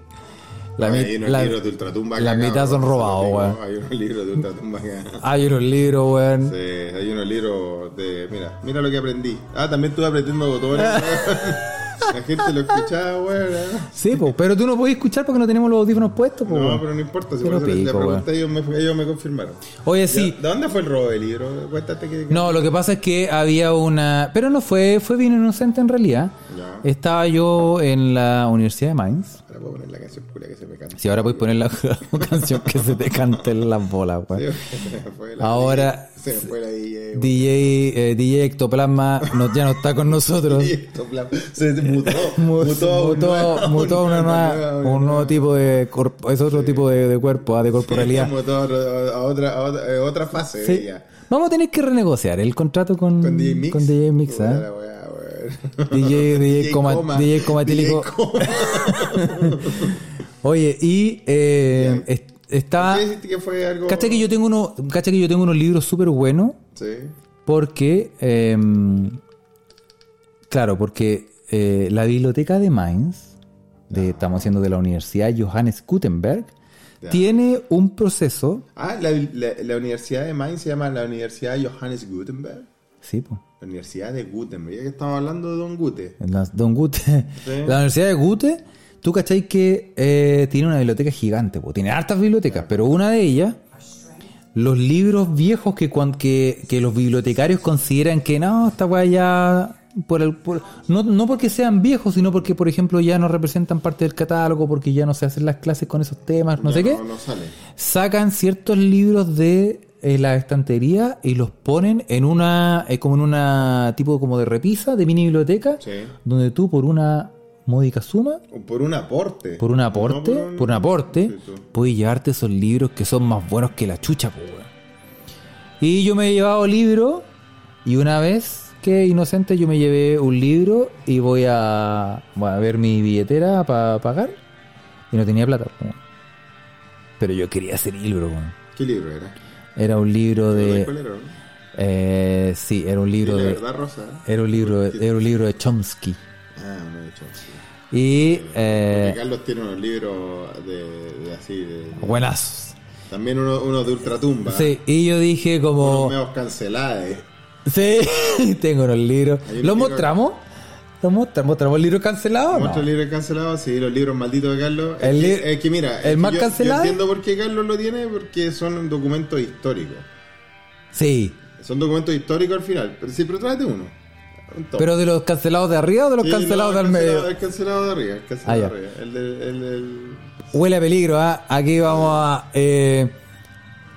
La, Hay unos la- libros de ultratumba la mitad son robados, weón. Hay unos libros de ultratumba acá. Hay unos libros, weón. Sí, hay unos libros de. Mira, mira lo que aprendí. Ah, también estuve aprendiendo botones. La gente lo escuchaba, weón. ¿eh? Sí, pues, pero tú no podías escuchar porque no tenemos los audífonos puestos, pues. No, weón. pero no importa. Si Pero pico, pregunté, ellos me, ellos me confirmaron. Oye, sí. ¿De dónde fue el robo del libro? Cuéntate que. No, lo que pasa es que había una. Pero no fue, fue bien inocente en realidad. Ya. Estaba yo en la Universidad de Mainz. Ahora puedo poner la canción que se me canta. Si ahora puedes poner la canción que se te canten las bolas, weón. Ahora- Se me fue la DJ. DJ, eh, DJ Ectoplasma no, ya no está con nosotros. Y esto, plan, Se mutó. Mu- Mutó, mutó, mutó una nueva- nueva- un nuevo tipo de corp- es otro tipo de, de cuerpo, ah, de corporalidad. Mutó a otra, a otra, a otra, a otra fase Sí. Vamos a tener que renegociar el contrato con, Con DJ Mix. con DJ Mix, Puta DJ, DJ, coma, DJ comatílico. DJ coma. Oye, y eh, est- estaba. ¿Qué dijiste que fue algo? ¿Cacha que yo tengo uno, cacha que yo tengo unos libros súper buenos? Sí. Porque, em, claro, porque eh, la biblioteca de Mainz, de, estamos haciendo de la Universidad Johannes Gutenberg, Ya. tiene un proceso. Ah, la, la, la Universidad de Mainz se llama la Universidad Johannes Gutenberg. Sí, po, La Universidad de Gutenberg. Ya que estamos hablando de Don Gute. la, Don Gute. Sí. La Universidad de Gute, tú cachai que eh, tiene una biblioteca gigante, po, tiene hartas bibliotecas, pero una de ellas, los libros viejos que, que, que los bibliotecarios consideran que no, esta weá ya. Por el, por- no, no porque sean viejos, sino porque, por ejemplo, ya no representan parte del catálogo, porque ya no se hacen las clases con esos temas, no Ya sé qué. No, no sale. Sacan ciertos libros de eh, la estantería y los ponen en una, eh, como en una tipo como de repisa, de mini biblioteca, Sí. donde tú por una módica suma, O Por un aporte. por un aporte, No por un, aporte, Sí, puedes llevarte esos libros que son más buenos que la chucha. Y yo me he llevado libros y una vez que inocente yo me llevé un libro y voy a, voy a ver mi billetera para pagar y no tenía plata. Pero yo quería ese libro. ¿Qué libro era? Era un libro ¿De de... cuál era? no? Eh, sí, era un libro la de... verdad, Rosa. Era un libro, de- era un libro de Chomsky. Ah, no hecho. sí. Y... Eh, Porque Carlos tiene unos libros de, de así, de, buenazos. también unos uno de ultratumba. Sí, y yo dije Unos como... medios cancelados. Sí, tengo unos libros. ¿Los mostramos? ¿Los mostramos? ¿Mostramos el libro cancelado? Muchos No. libros cancelados, sí, los libros malditos de Carlos. El es, que, es que mira, el más yo, cancelado. Yo entiendo por qué Carlos lo tiene, porque son documentos históricos. Sí, Son documentos históricos al final. Pero sí, pero tráete uno. Pero de los cancelados de arriba o de los Sí, cancelados no, del el medio. El cancelado de arriba, el cancelado Ah, de arriba. El del. El del- Huele a peligro, ¿ah? Aquí vamos a... eh,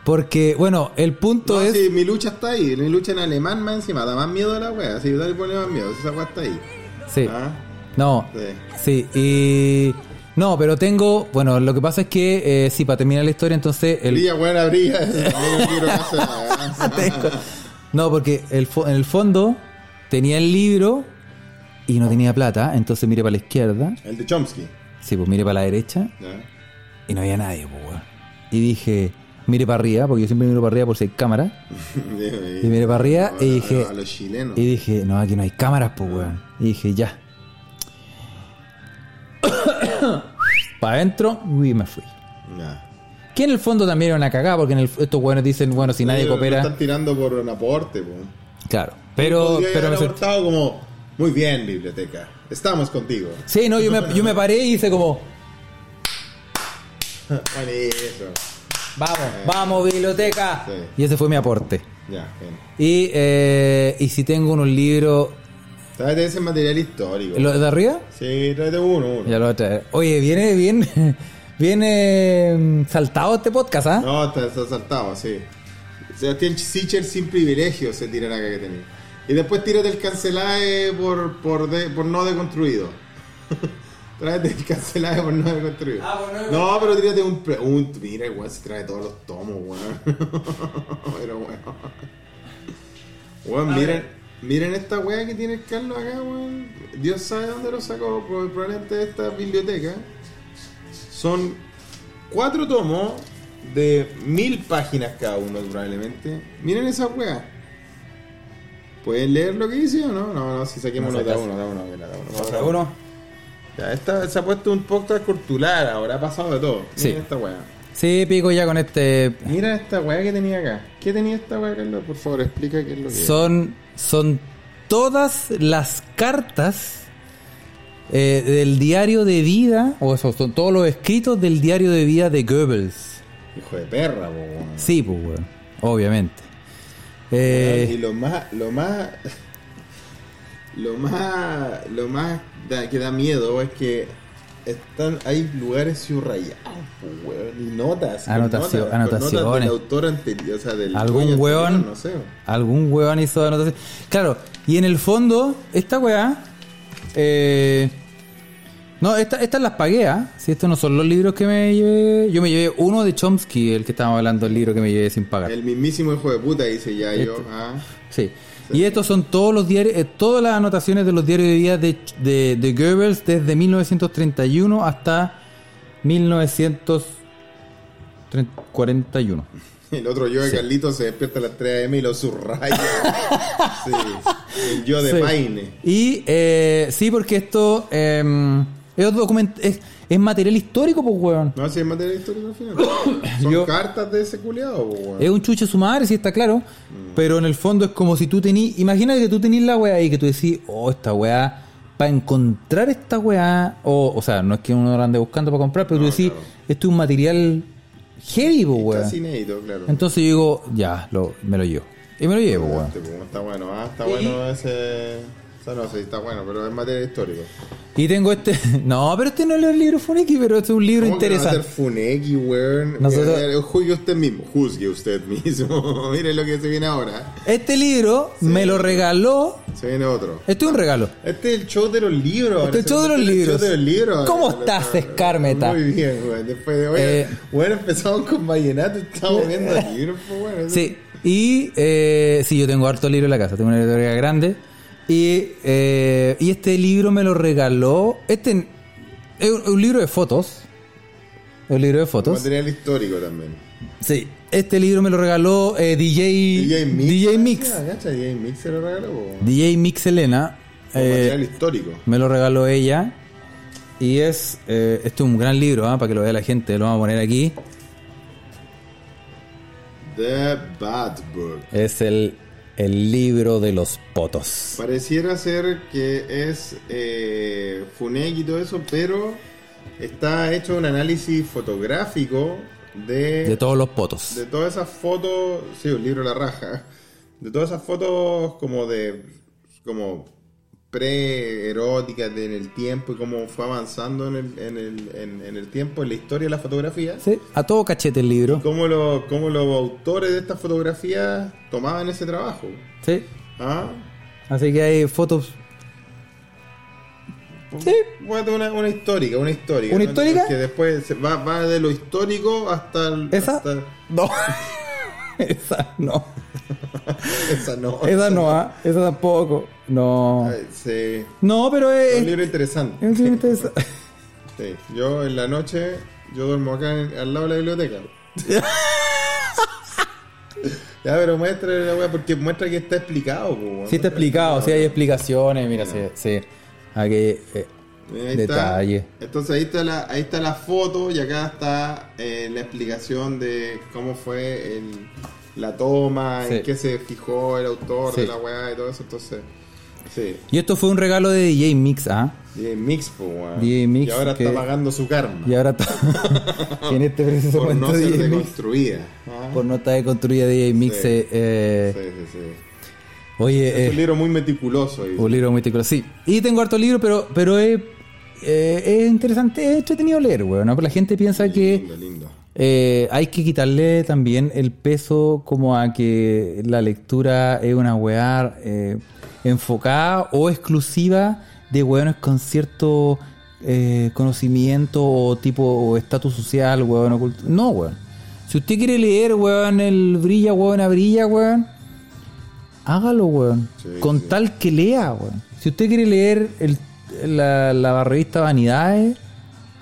porque, bueno, el punto No, es... sí, mi lucha está ahí. Mi lucha en alemán más encima. Da más miedo a la wea. Así, dale pone más miedo. Esa wea está ahí. Sí. Ah, No, sí. sí, y... No, pero tengo... Bueno, lo que pasa es que, eh, sí, para terminar la historia, entonces... El, Brilla, buena, brilla. No, porque el fo- en el fondo tenía el libro y no tenía plata, entonces miré para la izquierda, El de Chomsky. sí, pues miré para la derecha y no había nadie, pues. Y dije, miré para arriba, porque yo siempre miro para arriba por si hay cámara. Y miré para arriba y dije, A, los chilenos. y dije, no, aquí no hay cámaras, pues, weón. Y dije, ya. para adentro, y me fui. Ya. Que en el fondo también era una cagada, porque en el- estos weones dicen, bueno, si nadie lo coopera. están tirando por un aporte, po. Claro. Pero, pero me sent- aportado como, muy bien, biblioteca. Estamos contigo. Sí, no, yo me, yo me paré y hice como, vamos, vamos, biblioteca. Sí. Y ese fue mi aporte. Ya, bien. Y, eh, y si tengo unos libros. Tráete ese material histórico. ¿Lo de arriba? Sí, tráete uno, uno. Ya lo voy a traer. Oye, viene bien. Viene mm, saltado este podcast, ¿ah? No, está, está saltado, sí. Sebastián Sichel sin privilegio se tiran acá que tenía. Y después tírate el cancelaje por, por, de- por no deconstruido. Tráete el cancelaje por no deconstruido. Ah, por no no, pero tírate un, pre- un. Mira, igual se trae todos los tomos, weón. pero weón. Weón, miren, miren esta weá que tiene el Carlos acá, weón. Dios sabe dónde lo sacó, prob- probablemente de esta biblioteca. Son cuatro tomos de mil páginas cada uno, probablemente. Miren esa weá. ¿Pueden leer lo que dice o no? No, no, si saquemos No uno, da uno, da uno, mira, da uno. Uno. Ya, esta, se ha puesto un podcast cultural ahora, ha pasado de todo. Sí. Esta weá. Sí, pico ya con este. Mira esta weá que tenía acá. ¿Qué tenía esta weá, Carlos? Por favor, explica qué es lo que es. Son, son todas las cartas eh, del diario de vida, o eso, son todos los escritos del diario de vida de Goebbels. Hijo de perra, po, weón. Sí, pues, weón. Obviamente. Eh, y lo más, lo más, lo más, lo más da- que da miedo es que están, hay lugares subrayados, weón, y notas, anotaciones. del autor anterior, o sea, del Algún weón- anterior, no sé. Algún weón hizo anotación. Claro, y en el fondo, esta weá. Eh, no, esta- estas las pagué, ¿ah? Si estos no son los libros que me llevé. Yo me llevé uno de Chomsky, el que estábamos hablando, el libro que me llevé sin pagar. El mismísimo hijo de puta dice ya yo, Este. ah, Sí. Y estos son todos los diarios, eh, todas las anotaciones de los diarios de vida de, de, de Goebbels desde 1931 hasta 1941. el otro yo de Carlito se despierta a las 3 am y lo subraya. sí, el yo de Sí. Paine. Y eh, sí, porque esto eh, es, document- es, es material histórico, pues, weón. No, si es materia histórica al final. Son Yo- cartas de ese culiado, po, weón. Es un chuche su madre, sí está claro. Pero en el fondo es como si tú tenís. Imagina que tú tenís la weá y que tú decís, oh, esta weá. Para encontrar esta weá. O, o sea, no es que uno lo ande buscando para comprar, pero tú decís, claro. esto es un material heavy, pues, weá. Casi inédito, claro. Entonces yo digo, ya, lo, me lo llevo. Y me lo llevo, weón. Este, pues, Está bueno, ah, está bueno ese. O sea, no sé si está bueno, pero es materia histórica. Y tengo este. No, pero este no es el libro Funeki, pero este es un libro ¿Cómo que no va a interesante. ser Funeki, weón? Nosotros- Eh, Juzgue usted mismo, juzgue usted mismo. Mire lo que se viene ahora. Este libro me lo regaló. Se viene otro. Este es un regalo. Este es el show de los libros. Este es el show de los el libros. show de los libros. ¿Cómo ahora. estás, Escarmeta? Muy bien, weón. Después de hoy, Eh, bueno, empezamos con Vallenato, estamos viendo libros, pues bueno. Sí, y eh, sí, yo tengo harto libro en la casa, tengo una biblioteca grande. Y, eh, y este libro me lo regaló. Este es un, libro de fotos. Es un libro de fotos. Material histórico también. Sí, este libro me lo regaló eh, DJ, DJ Mix. DJ Mix. Ah, DJ Mix se lo regaló. DJ Mix Elena. Eh, material histórico. me lo regaló ella. Y es. Eh, este es un gran libro, ah, para que lo vea la gente. Lo vamos a poner aquí. The Bad Book. Es el, el libro de los potos. Pareciera ser que es eh, y todo eso, pero está hecho un análisis fotográfico de, De todos los potos. de todas esas fotos. Sí, un libro la raja. De todas esas fotos como de. como pre-eróticas de- en el tiempo y cómo fue avanzando en el, en, el, en, en el tiempo, en la historia de la fotografía. Sí, a todo cachete el libro. Cómo, lo, cómo los autores de estas fotografías tomaban ese trabajo. Sí. ¿Ah? Así que hay fotos. Sí. Bueno, una, una histórica, una histórica. ¿Una ¿no? histórica? Que después va, va de lo histórico hasta el. ¿Esa? hasta- No. esa no. esa no. Esa no, ah, esa tampoco. No. Ay, sí. No, pero Es un es. libro interesante. es un libro interesante. Sí. Yo en la noche, yo duermo acá en- al lado de la biblioteca. Ya, pero muestra la weá porque muestra que está explicado, po. Sí está explicado, sí hay explicaciones, mira, sí, sí. Aquí, eh, Ahí detalle. Está. Entonces ahí está la, ahí está la foto y acá está eh, la explicación de cómo fue el- la toma, Sí. en qué se fijó el autor Sí. de la weá y todo eso. Entonces, sí. Y esto fue un regalo de DJ Mix, ¿ah? DJ Mix, weón. DJ Mix Y ahora que- está pagando su karma. Y ahora está en este preciso por momento no ser DJ deconstruida. ¿ah? por no estar deconstruida DJ Mix. Sí. eh, eh, Sí, sí, sí. Oye, Es eh, un libro muy meticuloso. un libro muy típico, sí. Y tengo harto libro, pero, pero es, eh, es interesante, es entretenido leer, weón. ¿no? Pero la gente piensa que Lindo, eh, hay que quitarle también el peso como a que la lectura es una weá eh, enfocada o exclusiva de weones con cierto conocimiento o tipo o estatus social, weón. o cult- No, weón. Si usted quiere leer, weón, el brilla, weón, a brilla, weón, hágalo, weón. Sí, con sí. tal que lea, weón. Si usted quiere leer el, la, la revista Vanidades,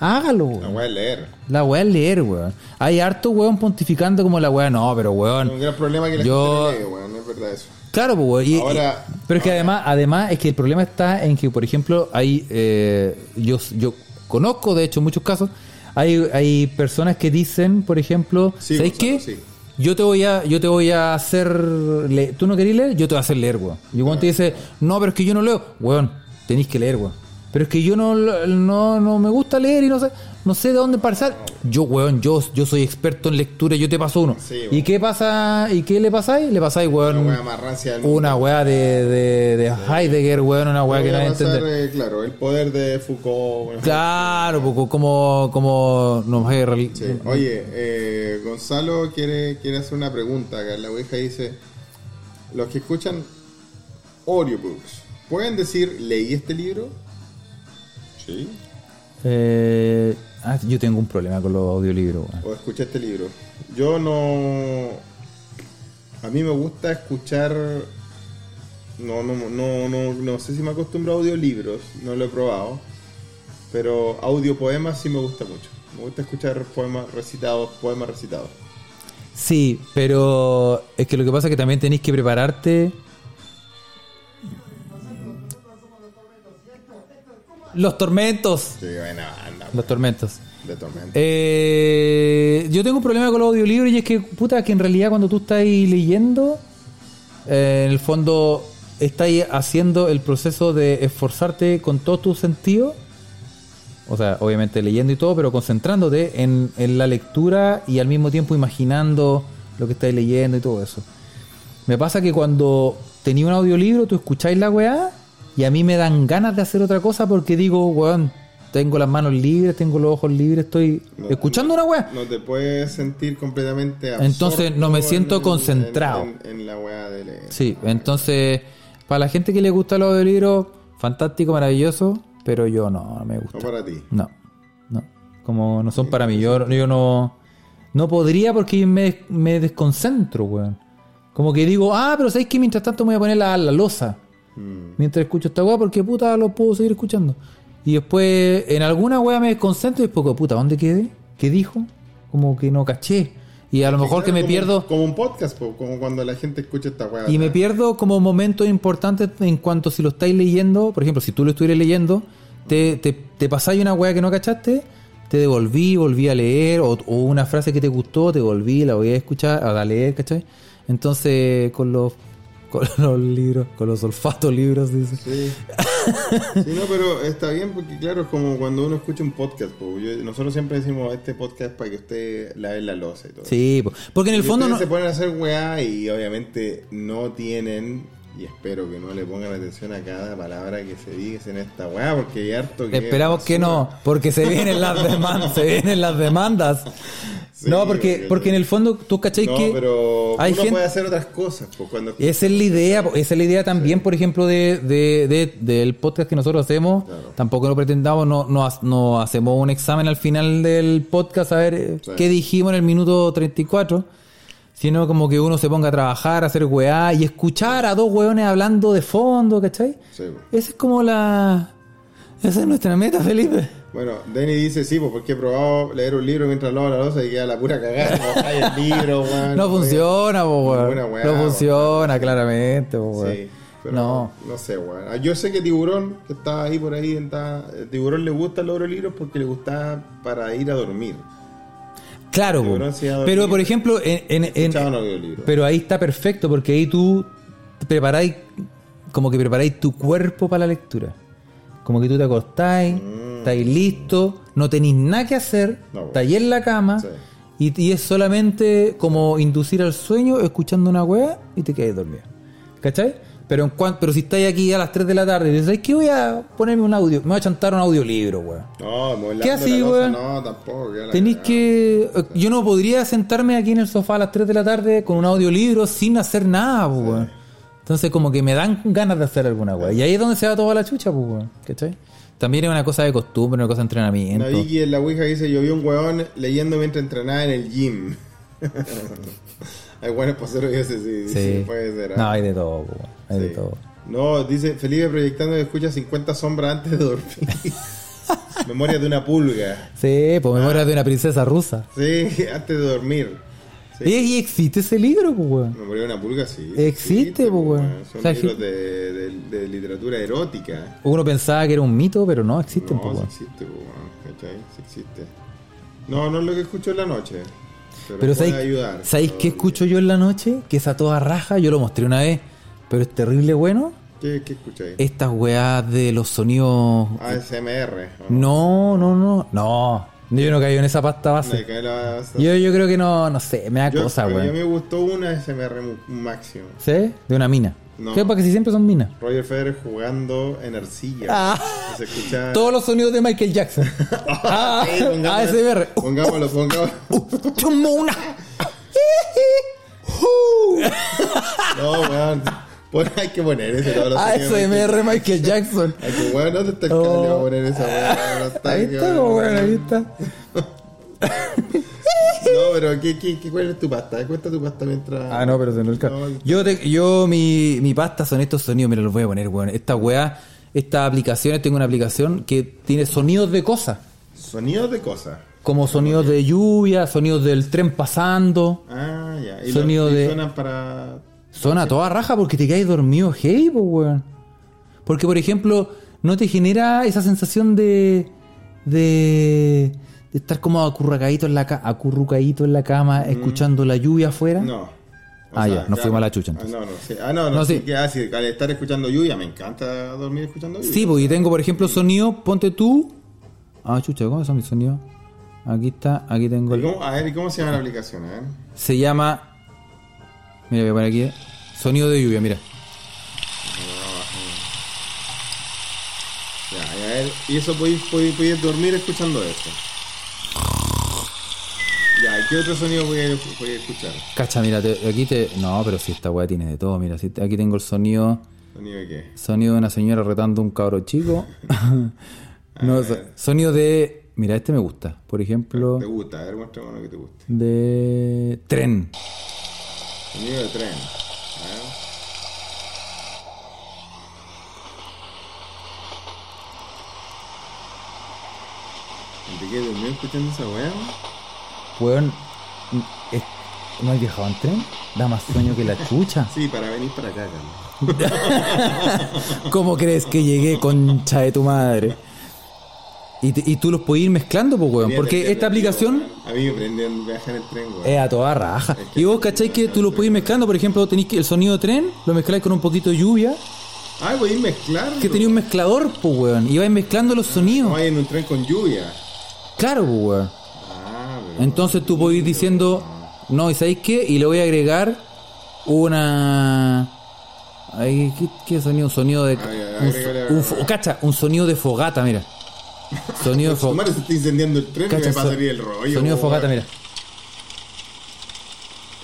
hágalo, weón. La weá es leer. La weá es leer, weón. Hay harto weón pontificando como la weá, no, pero Es un weón. gran problema que la Yo- gente no lee, weón. No es verdad eso. Claro, pues, weón. y- Ahora- y- pero es que además, además es que el problema está en que, por ejemplo, hay, eh, yo, yo conozco, de hecho, muchos casos, hay, hay personas que dicen, por ejemplo, Sí, ¿sabes Gonzalo, qué? sí. Yo te voy a, yo te voy a hacer, le- tú no querés leer, yo te voy a hacer leer, weón. Y weón te dice, no, pero es que yo no leo, weón, tenéis que leer, weón. Pero es que yo no, no, no me gusta leer y no sé, no sé de dónde pasar. Yo, weón, yo, yo soy experto en lectura, yo te paso uno. Sí, ¿Y qué pasa? ¿Y qué le pasáis? Le pasáis, weón. Una weá más rancia del mundo. Una weá de, de, de Heidegger, weón, una weá que nadie entiende. eh, claro, el poder de Foucault. weón. Claro, como, como hay reali- Sí. Oye, eh, Gonzalo quiere, quiere hacer una pregunta acá. La Ouija dice: Los que escuchan audiobooks, ¿pueden decir leí este libro? Sí. Eh, ah, yo tengo un problema con los audiolibros. O escuché este libro. Yo no. A mí me gusta escuchar. No, no, no, no, no sé si me acostumbro a audiolibros, no lo he probado. Pero audiopoemas sí me gusta mucho. Me gusta escuchar poemas recitados, poemas recitados. Sí, pero es que lo que pasa es que también tenéis que prepararte. Los tormentos. Sí, bueno, anda, Los tormentos. de tormenta. Eh, yo tengo un problema con los audiolibros y es que, puta, que en realidad cuando tú estás leyendo, eh, en el fondo estás haciendo el proceso de esforzarte con todos tus sentidos. O sea, obviamente leyendo y todo, pero concentrándote en, en la lectura y al mismo tiempo imaginando lo que estás leyendo y todo eso. Me pasa que cuando tenía un audiolibro, tú escucháis la weá y a mí me dan ganas de hacer otra cosa porque digo, weón, tengo las manos libres, tengo los ojos libres, estoy No, escuchando una weá. No te puedes sentir completamente Entonces, no me en- siento en- concentrado. En, en la weá de leer. Sí, entonces, para la gente que le gusta los audiolibros, fantástico, maravilloso, pero yo no, no me gusta. No para ti. No, no. Como no son para mí. Yo, yo no, no podría porque me, me desconcentro, weón. Como que digo, ah, pero ¿sabéis que mientras tanto me voy a poner la, la losa? Mm. Mientras escucho esta weá, porque puta lo puedo seguir escuchando. Y después, en alguna weá me desconcentro y después, puta, ¿dónde quedé? ¿Qué dijo? Como que no caché. Y a lo mejor que me como- pierdo. Como un podcast, po, como cuando la gente escucha esta weá. Y me pierdo como momentos importantes en cuanto si lo estáis leyendo, por ejemplo, si tú lo estuvieras leyendo, te, te, te pasáis una weá que no cachaste, te devolví, volví a leer, o, o una frase que te gustó, te volví, la voy a escuchar, a leer, ¿cachai? Entonces, con los, con los libros, con los olfatos libros, dice. Sí. Sí, no, pero está bien porque, claro, es como cuando uno escucha un podcast. po. Yo- nosotros siempre decimos este podcast para que usted lave la losa y todo. Sí, po. porque en el Y fondo no, se ponen a hacer weá y obviamente no tienen, y espero que no le pongan atención a cada palabra que se dice en esta weá, porque hay harto que. Esperamos que no, porque se vienen las demandas, se vienen las demandas. Sí, no, porque, porque- porque en el fondo tú cachai No, que pero hay uno gente, puede hacer otras cosas. Pues, cuando esa es la idea, esa es la idea también, por ejemplo, de, de- de- del podcast que nosotros hacemos. Claro. Tampoco lo pretendamos, no, no, no hacemos un examen al final del podcast a ver eh, Sí. qué dijimos en el minuto 34. Sino como que uno se ponga a trabajar, a hacer weá y escuchar a dos weones hablando de fondo, ¿cachai? Sí. Esa es como la, Esa es nuestra meta, Felipe. Bueno, Denny dice, sí, pues porque he probado leer un libro mientras lavo la losa y queda la pura cagada. el libro, weón. No funciona, weón. weá, No funciona, claramente, weón. Sí, pero No. no. no sé, weón. Ah, Yo sé que Tiburón, que está ahí por ahí, está, Tiburón le gusta los libros porque le gusta para ir a dormir. Claro, pero por ejemplo, en, pero ahí está perfecto porque ahí tú preparáis, como que preparáis tu cuerpo para la lectura. Como que tú te acostáis, estáis listo, no tenéis nada que hacer, Mm. No, estáis en la cama Sí. y, y es solamente como inducir al sueño escuchando una weá y te quedas dormido. ¿Cachai? Pero, en cuan- pero si estáis aquí a las 3 de la tarde y dices, "Ay, ¿qué voy a ponerme un audio? Me voy a chantar un audiolibro, weón. No, ¿Qué así, weón? No, tampoco. Tenéis que. eh, Yo no podría sentarme aquí en el sofá a las 3 de la tarde con un audiolibro sin hacer nada, pues, weón. Entonces, como que me dan ganas de hacer alguna weá. Y ahí es donde se va toda la chucha, pues, weón. ¿Cachai? También es una cosa de costumbre, una cosa de entrenamiento. La Vicky en la Ouija dice, yo vi un weón leyendo mientras entrenaba en el gym. Hay buenos paseros y ese sí, sí, puede ser. No, ¿ah? hay de todo, pues. Hay de Sí. todo. No, dice Felipe proyectando que escucha 50 sombras antes de dormir. Memoria de una pulga. Sí, pues memoria de una princesa rusa. Sí, antes de dormir. Sí. Y, existe ese libro, pues, weón. Memoria de una pulga, sí. Existe, pues, weón. Son O sea, libros de, de- de literatura erótica. Uno pensaba que era un mito, pero no existen, No, pues, sí weón. existe, pues, weón, ¿cachai? Sí existe. No, no es lo que escucho en la noche. Pero, ¿sabéis, ayudar. ¿sabéis qué escucho yo en la noche? Que esa toda raja, yo lo mostré una vez, pero es terrible bueno. ¿Qué, qué escucháis? Estas weas de los sonidos. ASMR. ¿o no? No, no, no, no. Yo no caigo en esa pasta base. la- Yo, yo creo que no, no sé, me da Yo- cosa, a mí me gustó una ASMR mu- máximo. ¿Sí? De una mina. No. ¿Qué? Porque si siempre son minas. Roger Federer jugando en arcilla. Ah. Se escucha. Todos los sonidos de Michael Jackson. ah, Sí, pongámoslo- ASMR. Pongámoslo, pongámoslo. Uh, chumona. No, weón. Pon- hay que poner ese. todos los. ASMR Michael Jackson. Hay que, weón, ¿dónde está el Oh. cable? Voy a poner esa, weón. Está, Ahí está, weón, ahí está. No, pero ¿qué, qué, qué, ¿cuál es tu pasta? Cuenta tu pasta mientras. Ah, no, pero se no el ca- No, Yo, te- yo mi, mi pasta son estos sonidos, mira, los voy a poner, weón. Esta weá, estas aplicaciones, tengo una aplicación que tiene sonidos de cosas. Sonidos de cosas. Como sonidos de lluvia, sonidos del tren pasando. Ah, ya. Y Sonido los- y de- suenan para. Son a toda raja porque te caes dormido hey, pues, weón. Porque, por ejemplo, no te genera esa sensación de. de. De estar como acurrucadito en la, ca- acurrucadito en la cama, escuchando la lluvia afuera. Mm. No. O Ah, ya, nos fuimos a la chucha, Ah, entonces. no, no, sí. Ah, no, no, No, sí. que, ah, sí, al estar escuchando lluvia, me encanta dormir escuchando lluvia. Sí, pues y tengo, por ejemplo, sonido, ponte tú. Ah, chucha, ¿cómo son mis sonidos? Aquí está, aquí tengo ¿Y el. cómo- a ver, ¿y cómo se llama la aplicación? A ver. Se llama. Mira, voy a poner aquí. eh, Sonido de lluvia, mira. Ya, a ver, y eso podéis dormir escuchando esto. Ya, ¿y qué otro sonido podéis, podéis escuchar? Cacha, mira, te- aquí te. No, pero si esta weá tiene de todo, mira. si aquí tengo el sonido. ¿Sonido de qué? Sonido de una señora retando a un cabro chico. no, so- sonido de. Mira, este me gusta. Por ejemplo, ¿Te gusta? A ver, muéstrame uno que te guste. de. Tren. Sonido de tren. A ver. ¿Te quedas dormido escuchando esa weá? Weón. es- ¿No has viajado en tren? Da más sueño que la chucha. Sí, para venir para acá, Carlos. ¿Cómo crees que llegué, concha de tu madre? Y, te- y tú los puedes ir mezclando, pues, weón. Porque esta aplicación A mí me prenden viajar en el tren, weón. es a toda raja. Y vos, ¿cacháis que tú lo puedes ir mezclando? Por ejemplo, tenéis que el sonido de tren, lo mezcláis con un poquito de lluvia. Ah, voy a mezclar. Que tenía un mezclador, pues, weón. Y vais mezclando los sonidos. Vaya en un tren con lluvia. Claro, pues, weón. Entonces tú puedes ir diciendo, no, ¿y sabéis qué? Y le voy a agregar una... Ahí, ¿qué, qué sonido? Un sonido de... Ya, un, un fo- cacha, un sonido de fogata, mira. Sonido de fogata. se está incendiando el tren y Cacha, me va a so- salir el rollo. Sonido de fogata, mira.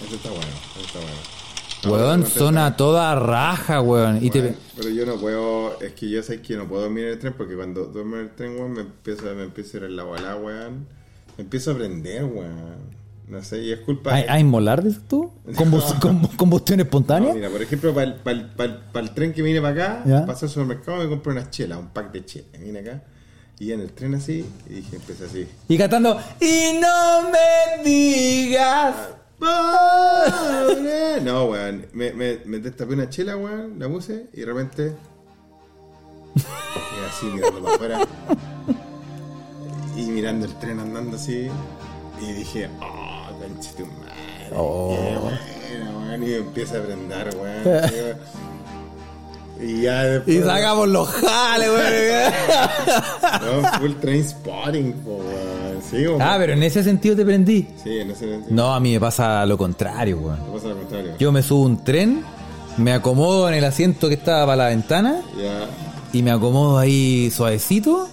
Eso está bueno, eso está bueno. Weón, No, toda raja, weón. Y te... Pero yo no puedo, es que yo sé que no puedo dormir en el tren porque cuando duermo en el tren, weón, me empiezo, me empiezo a ir al agua, weón. Empiezo a prender, weón. No sé, y es culpa ¿Hay, hay molar, dices tú? Combus- com- ¿Combustión No, espontánea? mira, por ejemplo, para el, tren que viene para acá, Ya. pasé al supermercado y me compré unas chelas, un pack de chelas. Vine acá y en el tren así, y dije, empecé así. Y cantando, y no me digas. ¡Pobre! No, weón. Me, me, me destapé una chela, weón, la puse y de repente. Y así mirando para afuera. Y mirando el tren andando así. Y dije, oh, conche tu madre. Oh. Qué bueno, weón. Y me empieza a prender, weón. Y ya después. Y sacamos los jales, güey. No, full train spotting, po, weón. Sí, weón. Ah, pero en ese sentido te prendí. Sí, en ese sentido. No, a mí me pasa lo contrario, güey. No pasa lo contrario. Yo me subo un tren, me acomodo en el asiento que estaba para la ventana Ya, y me acomodo ahí suavecito,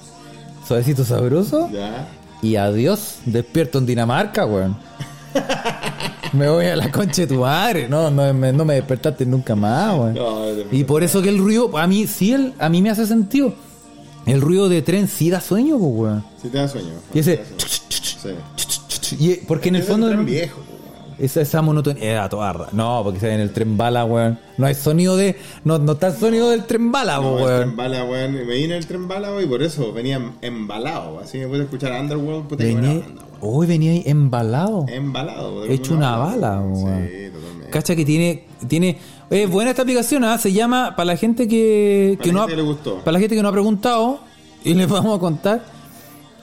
suavecito sabroso ya. y adiós, despierto en Dinamarca, weón. Me voy a la concha de tu madre, no, no, me, no me despertaste nunca más, weón. No, Y por eso que el ruido, a mí sí, el, a mí me hace sentido. El ruido de tren sí da sueño, pues, weón. Si te da sueño. Y ese-. Sí. Y, porque en el Es fondo... tren viejo. Esa, esa monotonía era toda No, porque en el tren bala, weón. No hay sonido de. No, no está el sonido del tren bala, No, po, el tren weón. bala, weón. Me vine el tren bala, weón, y por eso venía embalado. Así me pude escuchar Underworld, puta Venía, banda, weón. hoy venía ahí embalado. Embalado. de Hecho una bala, weón. weón. Sí, totalmente. Cacha que tiene. tiene es buena esta aplicación, ¿ah? Se llama. Para la gente que. Para que no gente ha, que le gustó. Para la gente que no ha preguntado. Y les vamos a contar.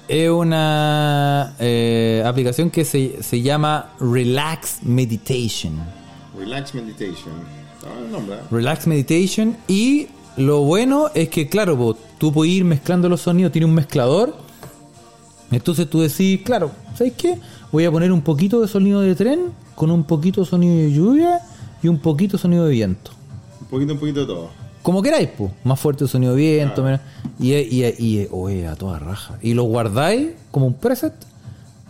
Es una eh, aplicación que se, se llama Relax Meditation. Relax Meditation. Nombre, ¿eh? Relax Meditation. Y lo bueno es que, claro, po, tú puedes ir mezclando los sonidos, tiene un mezclador. Entonces tú decís, claro, ¿sabes qué? Voy a poner un poquito de sonido de tren con un poquito de sonido de lluvia y un poquito de sonido de viento. Un poquito, un poquito de todo. Como queráis, pues. Más fuerte el sonido de viento, menos- y, y, y, oye, a toda raja. Y lo guardáis como un preset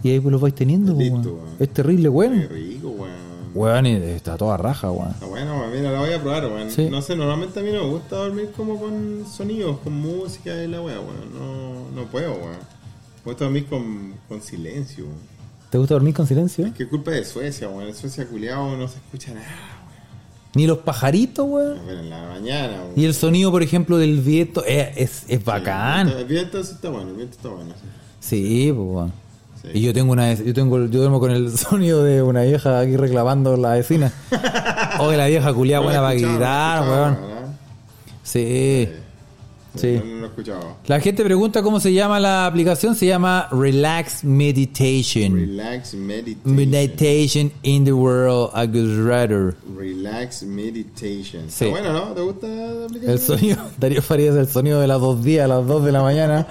y ahí pues lo vais teniendo, po, Listo, weón. weón. Es terrible, Qué weón. rico, weón. Weón, y está toda raja, weón. Está bueno, weón. Mira, la voy a probar, weón. Sí. No sé, normalmente a mí no me gusta dormir como con sonidos, con música y la weá, weón. No, no puedo, weón. Me gusta dormir con, con silencio, weón. ¿Te gusta dormir con silencio? ¿Qué culpa de Suecia, weón? En Suecia, culiado, no se escucha nada, Ni los pajaritos, weón. Pero en la mañana, weón. Y el sonido, por ejemplo, del viento es, es, es bacán. El viento sí está bueno, el viento está bueno, sí. Sí, pues, weón. Sí. Y yo tengo una yo tengo yo duermo con el sonido de una vieja aquí reclamando la vecina. Oye, la vieja culiada buena para gritar, weón. ¿verdad? Sí. Sí. No, no lo he escuchado. La gente pregunta cómo se llama la aplicación, se llama Relax Meditation. Relax Meditation. Meditation in the world I would rather. Relax Meditation. Sí. Está bueno, ¿no? ¿Te gusta la aplicación? El sonido, Darío Farías, el sonido de las dos días, a las dos de la mañana.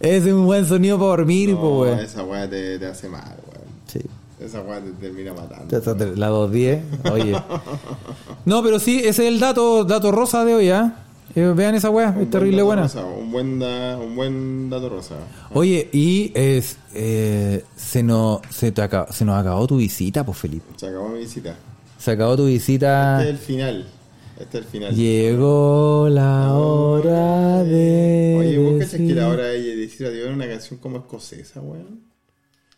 Es un buen sonido para dormir, No, pues, weón. esa weá te, te hace mal, weón. Sí. Esa weá te termina matando. Dos diez, oye. No, pero sí, ese es el dato, dato rosa de hoy, ¿ah? Eh, vean esa weá, es terrible buena. rosa, un, buen da- un buen dato rosa. Oye, y es, eh, se, nos, se, te acaba- se nos acabó tu visita, pues Felipe. Se acabó mi visita. Se acabó tu visita. Este es el final. Este es el final. Llegó la hora de. Oye, ¿vos cachas que decir- la hora de decir adiós era una canción como escocesa, weón?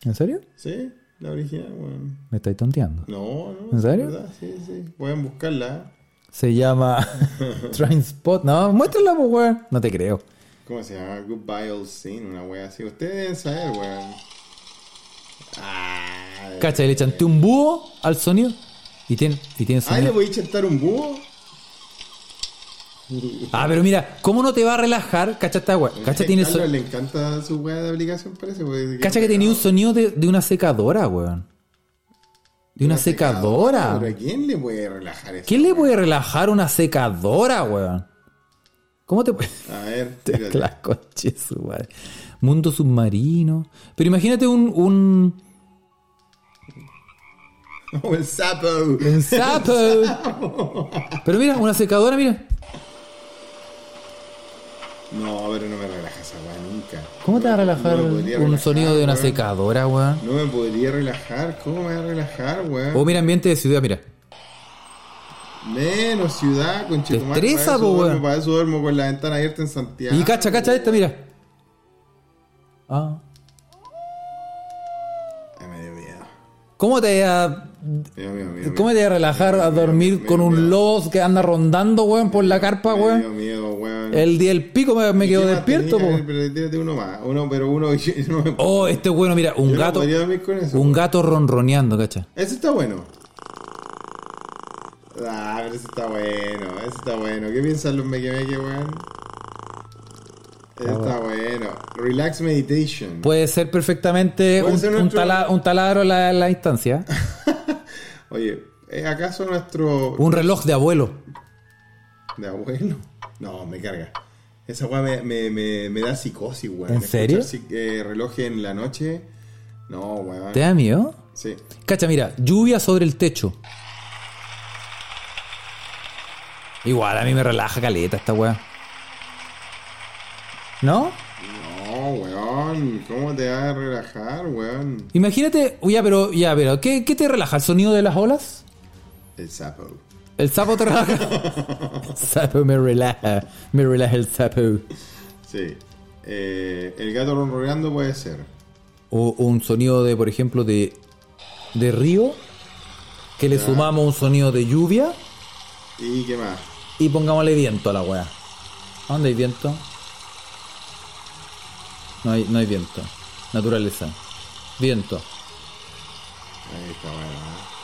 ¿En serio? ¿Sí? La original, weón. Me estáis tonteando. No, no. ¿En serio? verdad, Sí, sí. Pueden buscarla. Se llama Trainspot. No, muéstrala, pues, weón. No te creo. ¿Cómo se llama? Goodbye Old Scene, una wea así. Ustedes deben saber, weón. Ah, Cacha, le chanté un búho al sonido y tiene, y tiene Ah, ¿le sonido. voy a chantar un búho? Ah, pero mira, ¿cómo no te va a relajar? Cacha esta weá. Cacha tiene Carlos so- le encanta su wea de aplicación, parece. Cacha que tenía un sonido de, de una secadora, weón. De una secadora. ¿Pero a quién le puede relajar eso? ¿Quién le puede relajar una secadora, weón? ¿Cómo te puede.? A ver, Te tírate. la coche su madre. Mundo submarino. Pero imagínate un, un, el sapo. un sapo. Pero mira, una secadora, mira. No, pero no me relaja esa wea nunca. ¿Cómo te va a relajar No un relajar, sonido de una secadora, weón? No me podría relajar. ¿Cómo me va a relajar, weón? O mira, ambiente de ciudad, mira. Menos ciudad, con Te estresa, po, weón. Para eso duermo con la ventana abierta en Santiago. Y cacha, cacha esta, mira. Ah. Ay, me dio miedo. ¿Cómo te vas a, Mira, mira, mira, cómo te vas a relajar a dormir con un lobo que anda rondando, weón, por la carpa, Me weón? miedo, weón. El día del pico me, me ¿Y quedo despierto, po. Pero uno más. Uno, pero uno no me Oh, este bueno, mira, un Yo no gato. dormir con eso, Un weón. gato ronroneando, cacha. Ese está bueno. Ah, pero ese está bueno, ese está bueno. ¿Qué piensan los mequemeque, weón? Está bueno. Relax meditation. Puede ser perfectamente Puede un, ser un nuestro- tala- un taladro en la, la instancia. Oye, ¿es acaso nuestro Un reloj de abuelo. de abuelo? No, me carga. Esa weá me, me, me, me da psicosis, weón. ¿En serio? Eh, reloj en la noche. No, weón. ¿Te da miedo? Sí. Cacha, mira, lluvia sobre el techo. Igual a mí me relaja caleta esta weá. ¿No? No, weón. ¿Cómo te vas a relajar, weón? Imagínate, ya, pero, ya, pero, ¿qué, qué te relaja? ¿El sonido de las olas? El sapo. ¿El sapo te relaja? El sapo me relaja, me relaja el sapo. Sí. Eh, el gato ronroneando puede ser. O un sonido de, por ejemplo, de, de río, que le sumamos un sonido de lluvia ¿Y qué más? y pongámosle viento a la weá. ¿A dónde hay viento? No hay, no hay viento. Naturaleza. Viento. Ahí está bueno. ¿eh?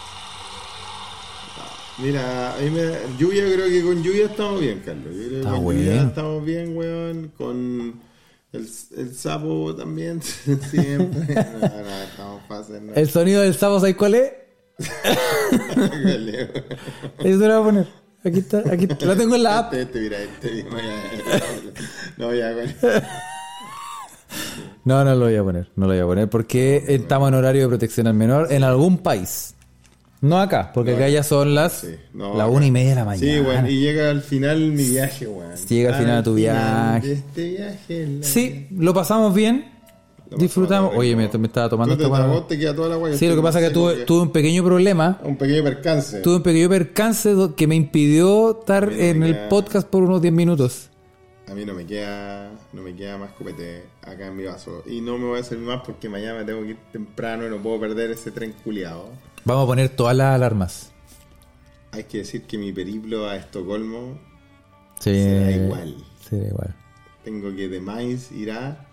Mira, ahí me, lluvia creo que con lluvia estamos bien, Carlos. Yo creo que Está con bueno. lluvia estamos bien, weón. Con el, el sapo también, siempre. no, no, estamos fáciles. ¿no? El sonido del sapo, ¿sabes cuál es? Eso lo voy a poner. Aquí está, aquí está. Lo tengo en la app. Este, este, mira, este. No, ya, bueno. No, no lo voy a poner. No lo voy a poner porque estamos en horario de protección al menor en algún país. No acá, porque acá ya son las Sí, no, la una y media de la mañana. Sí, weón, y llega al final mi viaje, weón. Llega al final de tu viaje. de este viaje. la- Sí, lo pasamos bien. Lo Disfrutamos. pasamos Oye, me, me estaba tomando esta te queda toda la guaya. Sí, lo que pasa es que tuve, tuve un pequeño problema. Un pequeño percance. Tuve un pequeño percance que me impidió estar no en el podcast por unos 10 minutos. A mí no me queda no me queda más copete acá en mi vaso. Y no me voy a servir más porque mañana me tengo que ir temprano y no puedo perder ese tren culiado. Vamos a poner todas las alarmas. Hay que decir que mi periplo a Estocolmo Sí. será igual. Será igual. Tengo que de Mainz ir a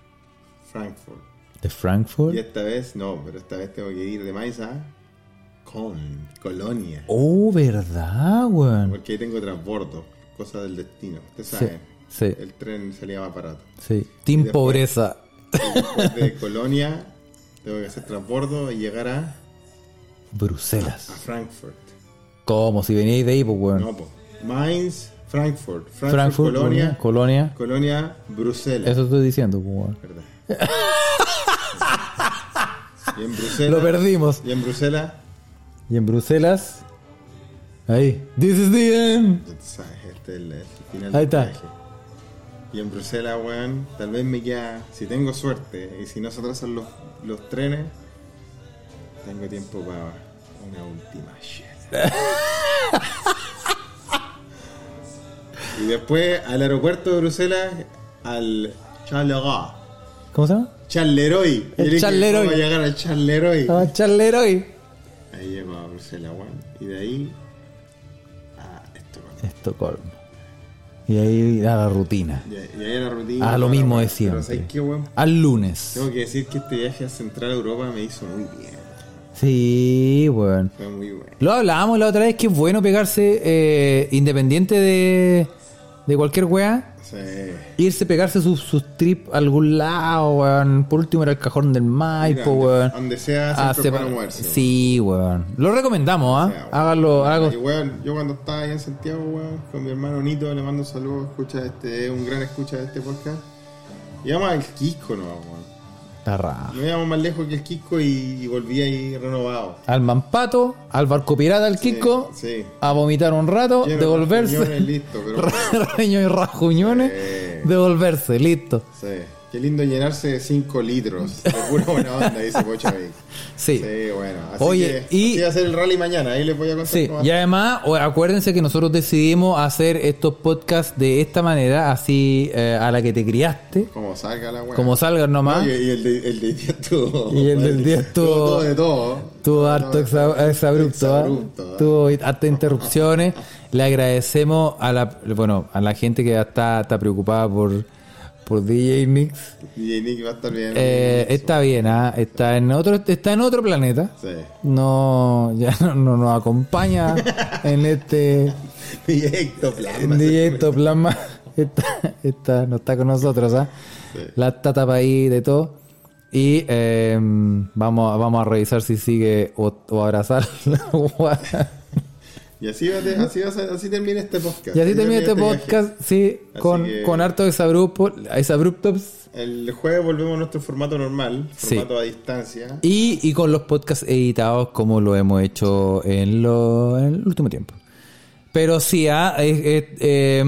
Frankfurt. De Frankfurt. Y esta vez, no, pero esta vez tengo que ir de Mainz a Con, Colonia. Oh, verdad, weón. Porque ahí tengo transbordo, cosa del destino. Usted sabe, sí, el tren salía más barato. sí. Team Después- Pobreza. Después de Colonia tengo que hacer transbordo y llegar a, a Bruselas. Frankfurt. ¿Cómo? Si veníais de ahí, pues, weón. No, po. Mainz, Frankfurt. Frankfurt, Frankfurt, Colonia, Colonia. Colonia, Bruselas. Eso estoy diciendo, pues, weón. ¿Verdad? y en Bruselas. Lo perdimos. Y en Bruselas, Y en Bruselas. Ahí. This is the end. este es el, el final Ahí está. viaje. Y en Bruselas, weón, tal vez me queda, si tengo suerte y si no se atrasan los, los trenes, tengo tiempo para una última shit. y después al aeropuerto de Bruselas, al Charleroi. ¿Cómo se llama? Charleroi. El Charleroi. ¿cómo voy a llegar al Charleroi? Vamos a echarle hoy. Ahí llego a Bruselas, weón. Y de ahí a Estocolmo. Estocolmo. Y ahí a la rutina. Y, y ahí la rutina. Ah, lo mismo de siempre. Al lunes. Tengo que decir que este viaje a Central Europa me hizo muy bien. Sí, weón. Fue muy bueno. Lo hablábamos la otra vez que es bueno pegarse eh, independiente de, de cualquier weá. Sí. Irse, pegarse sus sus trips a algún lado, weón. Por último era el cajón del Maipo, Mira, weón. Donde sea, Ah, sepa- para moverse. Sí, weón. Lo recomendamos, ¿ah? O sea, weón. Háganlo, háganlo. Y weón, yo cuando estaba ahí en Santiago, weón, con mi hermano Nito, le mando saludos, escucha este, es un gran escucha de este podcast. Íbamos al Quisco, no, weón. Está raro. No íbamos más lejos que el Quisco y, y volví ahí renovado. Al Mampato, al barco pirata, al Kiko, Sí. a vomitar un rato, Lleno devolverse. reuniones, listo, pero Reño y rajuñones, Sí. devolverse, listo. Sí. Qué lindo llenarse de 5 litros de pura buena onda, dice Pocho. Sí. Sí, bueno. Así Oye, que, y- así va a ser el rally mañana, ahí les voy a contar Sí, y además, acuérdense que nosotros decidimos hacer estos podcasts de esta manera, así eh, a la que te criaste, Como salga la weá. como salgan nomás. No, y, y el de, el de día estuvo. Y el del día estuvo- Todo de todo. Tuvo harto exa- exabrupto, ¿ah? ¿ah? tuvo hartas interrupciones. Le agradecemos a la, bueno, a la gente que está, está preocupada por, por DJ Mix. Y Nick va a estar bien. Eh, está bien, ¿ah? está en otro, está en otro planeta. Sí. No, ya no, no nos acompaña en este DJ Ectoplasma. en DJ Ectoplasma. Está, está, no está con nosotros, ¿ah? Sí. La está tapa ahí de todo. Y eh, vamos, a- vamos a revisar si sigue o, o abrazar Y así, va, te- así, va así termina este podcast. Y así termina este podcast, sí, Así con, que- con harto exabrupto, exabruptos El jueves volvemos a nuestro formato normal, Sí. formato a distancia. y, y con los podcasts editados como lo hemos hecho en, lo, en el último tiempo. Pero sí, ah, eh,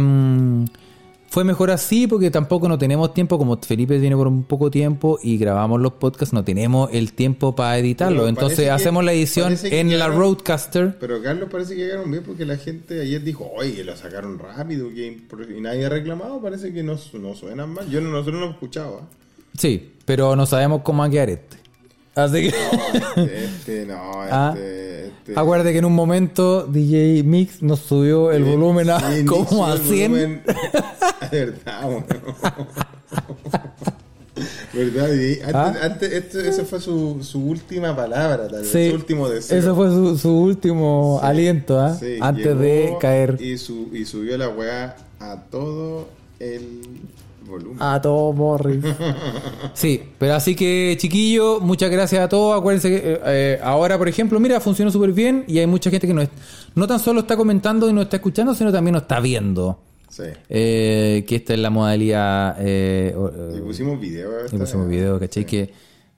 fue mejor así porque tampoco no tenemos tiempo, como Felipe viene por un poco tiempo y grabamos los podcasts, no tenemos el tiempo para editarlo. Pero Entonces que- hacemos la edición en la Roadcaster. Pero Carlos parece que llegaron bien porque la gente ayer dijo, oye, lo sacaron rápido que, y nadie ha reclamado, parece que no, no suenan mal. Yo no, nosotros no lo hemos escuchado. ¿ah? Sí, pero no sabemos cómo va a quedar este. Así que... Este, este no, Ah. este... este Acuérdate que en un momento DJ Mix nos subió el volumen a sí, como a subió el 100. volumen. verdad, bueno. ¿Verdad? Y antes, ¿Ah? antes esto, esa fue su, su última palabra, tal vez, Sí, su último deseo. Ese fue su, su último aliento, ¿ah? Sí, Antes de caer Y, su, y subió la weá a todo el volumen. a todo Morris. Sí, pero así que chiquillo, muchas gracias a todos. Acuérdense que eh, eh, ahora, por ejemplo, mira, funcionó súper bien y hay mucha gente que no, es- no tan solo está comentando y nos está escuchando, sino también nos está viendo. Sí. Eh, que esta es la modalidad... Eh, Y pusimos video. Y pusimos video, ¿cachai? Que,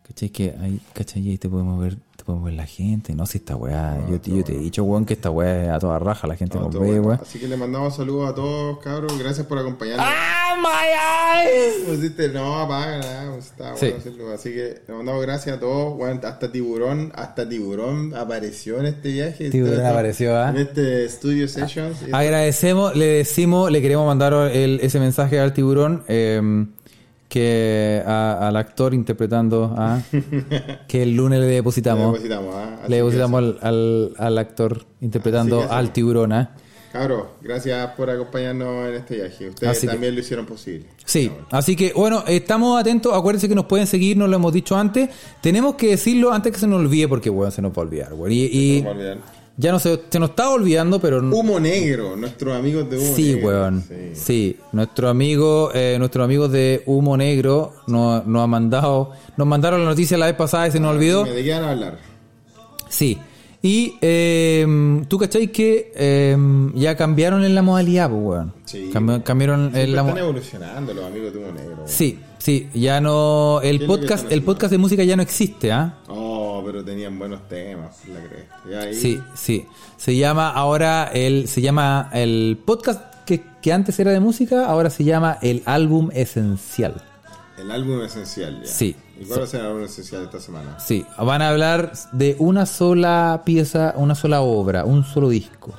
¿cachai? Que ahí, ¿cachai? Ahí te podemos ver, te podemos ver la gente, ¿no? Si esta weá, yo, te- yo te he dicho, weón, que esta weá es a toda raja, la gente No, nos ve, weón. Así que le mandamos saludos a todos, cabros. Gracias por acompañarnos. ¡Ah, my eyes! Pusiste, no, apaga nada, pues, está Sí. bueno. Así que le mandamos gracias a todos. Bueno, hasta Tiburón, hasta Tiburón apareció en este viaje. Tiburón Está- apareció, ¿ah? En este Studio Sessions. Y- Agradecemos, le decimos, le queremos mandar el- ese mensaje al tiburón, eh, que a- al actor interpretando, ¿ah? que el lunes le le depositamos. ¿ah? Le depositamos que al, al, al actor interpretando al tiburón, ¿ah? Cabros, gracias por acompañarnos en este viaje. Ustedes Así que- también lo hicieron posible. Sí, así que bueno, estamos atentos, acuérdense que nos pueden seguir, nos lo hemos dicho antes, tenemos que decirlo antes que se nos olvide porque bueno, se nos va a olvidar, weón. Y, y No me olvidar. Ya no se, se nos está olvidando, pero Humo Negro, nuestros amigos de Humo sí, Negro. weón. Sí. Sí, nuestro amigo, eh, nuestros amigos de Humo Negro nos, nos han mandado, nos mandaron la noticia la vez pasada y se nos olvidó. Dime, ¿De qué van a hablar? Sí. Y eh, tú cachai que eh, ya cambiaron en la modalidad, pues, weón. Sí. Cambi- cambiaron en la están evolucionando los amigos de Humo Negro. weón. Sí, sí, ya no. El ¿Qué es lo que podcast, el podcast de música ya no existe, ¿ah? Oh, pero tenían buenos temas, la cresta. Ahí- Sí, sí. Se llama ahora el. Se llama el podcast que, que antes era de música, ahora se llama el álbum esencial. El álbum esencial, ya. Sí. ¿Y cuál va a ser el álbum esencial esta semana? Sí, van a hablar de una sola pieza, una sola obra, un solo disco.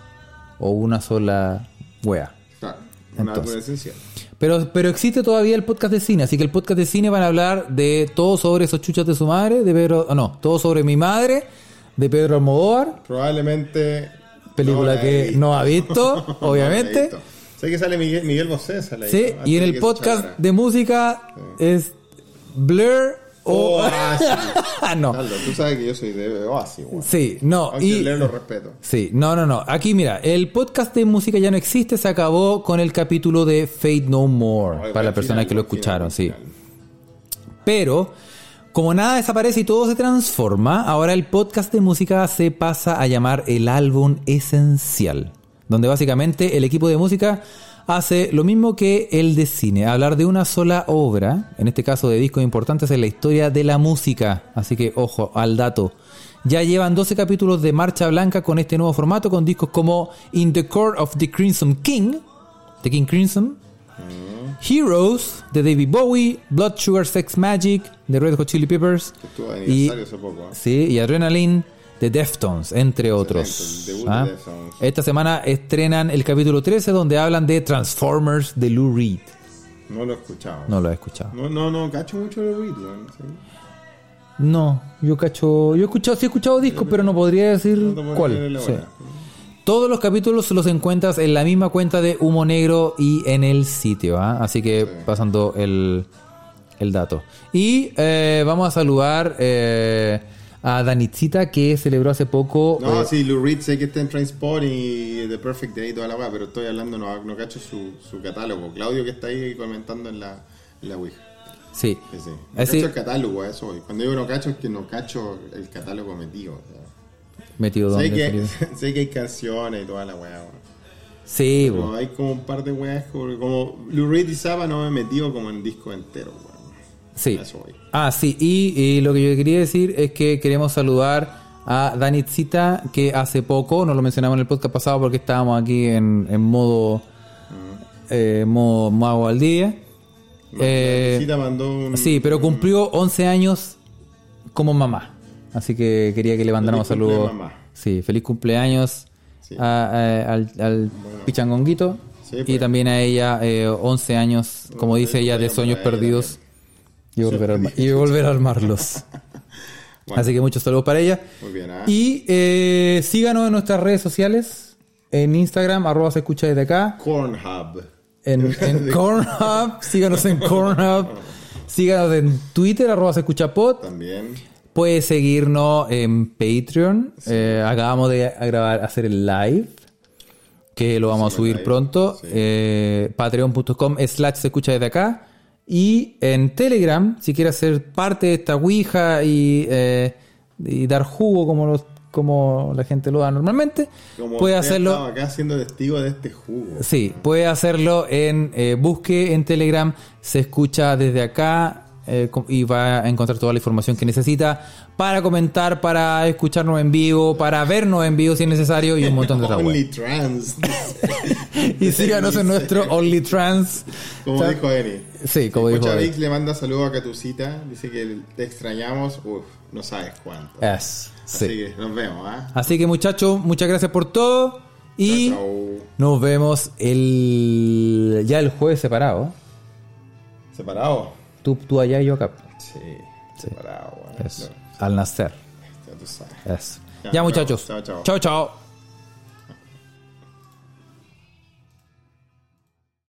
O una sola wea. Claro, un álbum esencial. Pero, pero existe todavía el podcast de cine, así que el podcast de cine van a hablar de todo sobre esos chuchas de su madre, de Pedro, oh, no, todo sobre mi madre, de Pedro Almodóvar, Probablemente. película que no ha visto, No obviamente. visto. Sé que sale Miguel, Miguel Bosé, sale ahí, Sí, ¿no? y en el podcast de música es Blur. Oasis. no, Carlos, tú sabes que yo soy de Oasis, weón. sí, no, Aunque y... leer lo respeto. Sí, no, no, no. Aquí mira, el podcast de música ya no existe, se acabó con el capítulo de Fate No More, Oye, para las personas que lo final, escucharon, sí. Pero, como nada desaparece y todo se transforma, ahora el podcast de música se pasa a llamar el álbum esencial, donde básicamente el equipo de música hace lo mismo que el de cine, hablar de una sola obra, en este caso de discos importantes en la historia de la música. Así que ojo al dato. Ya llevan 12 capítulos de Marcha Blanca con este nuevo formato, con discos como In the Court of the Crimson King, The King Crimson, Heroes de David Bowie, Blood Sugar Sex Magic de Red Hot Chili Peppers Que estuvo de y, aniversario hace poco. ¿eh? sí, y Adrenaline de Deftones, entre otros. de ¿Ah? Esta semana estrenan el capítulo 13 donde hablan de Transformers de Lou Reed. No lo he escuchado. No lo he escuchado. No, no, no, cacho mucho de Reed, sí. No, yo cacho, yo he escuchado, sí he escuchado discos, pero no podría decir No cuál. Sí. Todos los capítulos los encuentras en la misma cuenta de Humo Negro y en el sitio, ¿ah? así que pasando el, el dato. Y eh, vamos a saludar eh, a Danitzita que celebró hace poco. No, eh, sí, Lou Reed sé que está en Trainspot y The Perfect Day y toda la weá, pero estoy hablando, no, no cacho su, su catálogo. Claudio que está ahí comentando en la, en la Ouija. sí. Sí, sí. No Así- cacho el catálogo, eso. Cuando digo no cacho es que no cacho el catálogo metido. Metido Sé donde, que, Felipe? sé que hay canciones y toda la weá, weón. Sí, Pero bo. hay como un par de weas como, como Lou Reed y Saba no me he metido como en disco entero. Sí. A eso voy. Ah, sí, y, y lo que yo quería decir es que queremos saludar a Danitzita, que hace poco, no lo mencionamos en el podcast pasado porque estábamos aquí en, en modo, eh, modo mago al día. Eh, mandó un. sí, pero cumplió 11 años como mamá. Así que quería que le mandáramos saludos. Sí, feliz cumpleaños Sí. a- a- al, al pichangonguito. Sí, y pues. también a ella eh, 11 años, como dice ella, de sueños perdidos. Y volver, a y volver a armarlos. Bueno. Así que muchos saludos para ella. Muy bien, ¿ah? Y eh, síganos en nuestras redes sociales. En Instagram, arroba se escucha desde acá. Cornhub. En, en Cornhub, síganos en Cornhub. Síganos en Twitter, arroba se escucha pod. También. Puedes seguirnos en Patreon. Eh, acabamos de grabar, hacer el live. Que lo vamos a subir live. pronto. Sí. Eh, Patreon.com slash se escucha desde acá. Y en Telegram, si quieres ser parte de esta Ouija y, eh, y dar jugo como, los, como la gente lo da normalmente, Como puede hacerlo. acá siendo testigo de este jugo. Sí, puede hacerlo en eh, busque en Telegram, se escucha desde acá eh, y va a encontrar toda la información que necesita para comentar, para escucharnos en vivo, para vernos en vivo si es necesario y un montón de otras Only trans. Y síganos en nuestro OnlyTrans. Como Ta- dijo Eni. Sí, como dijo Escucha. Vix le manda saludos a Catucita. Dice que te extrañamos. Uf, no sabes cuánto. Es, Así sí. que nos vemos, ¿ah? Así que muchachos, muchas gracias por todo y nos vemos el ya el jueves separado. ¿Separado? Tú, tú allá y yo acá. Sí, separado, bueno. Eso. Al nacer. Ya tú sabes. Eso. Ya, Ya, muchachos. Chao, chao. Chao, chao.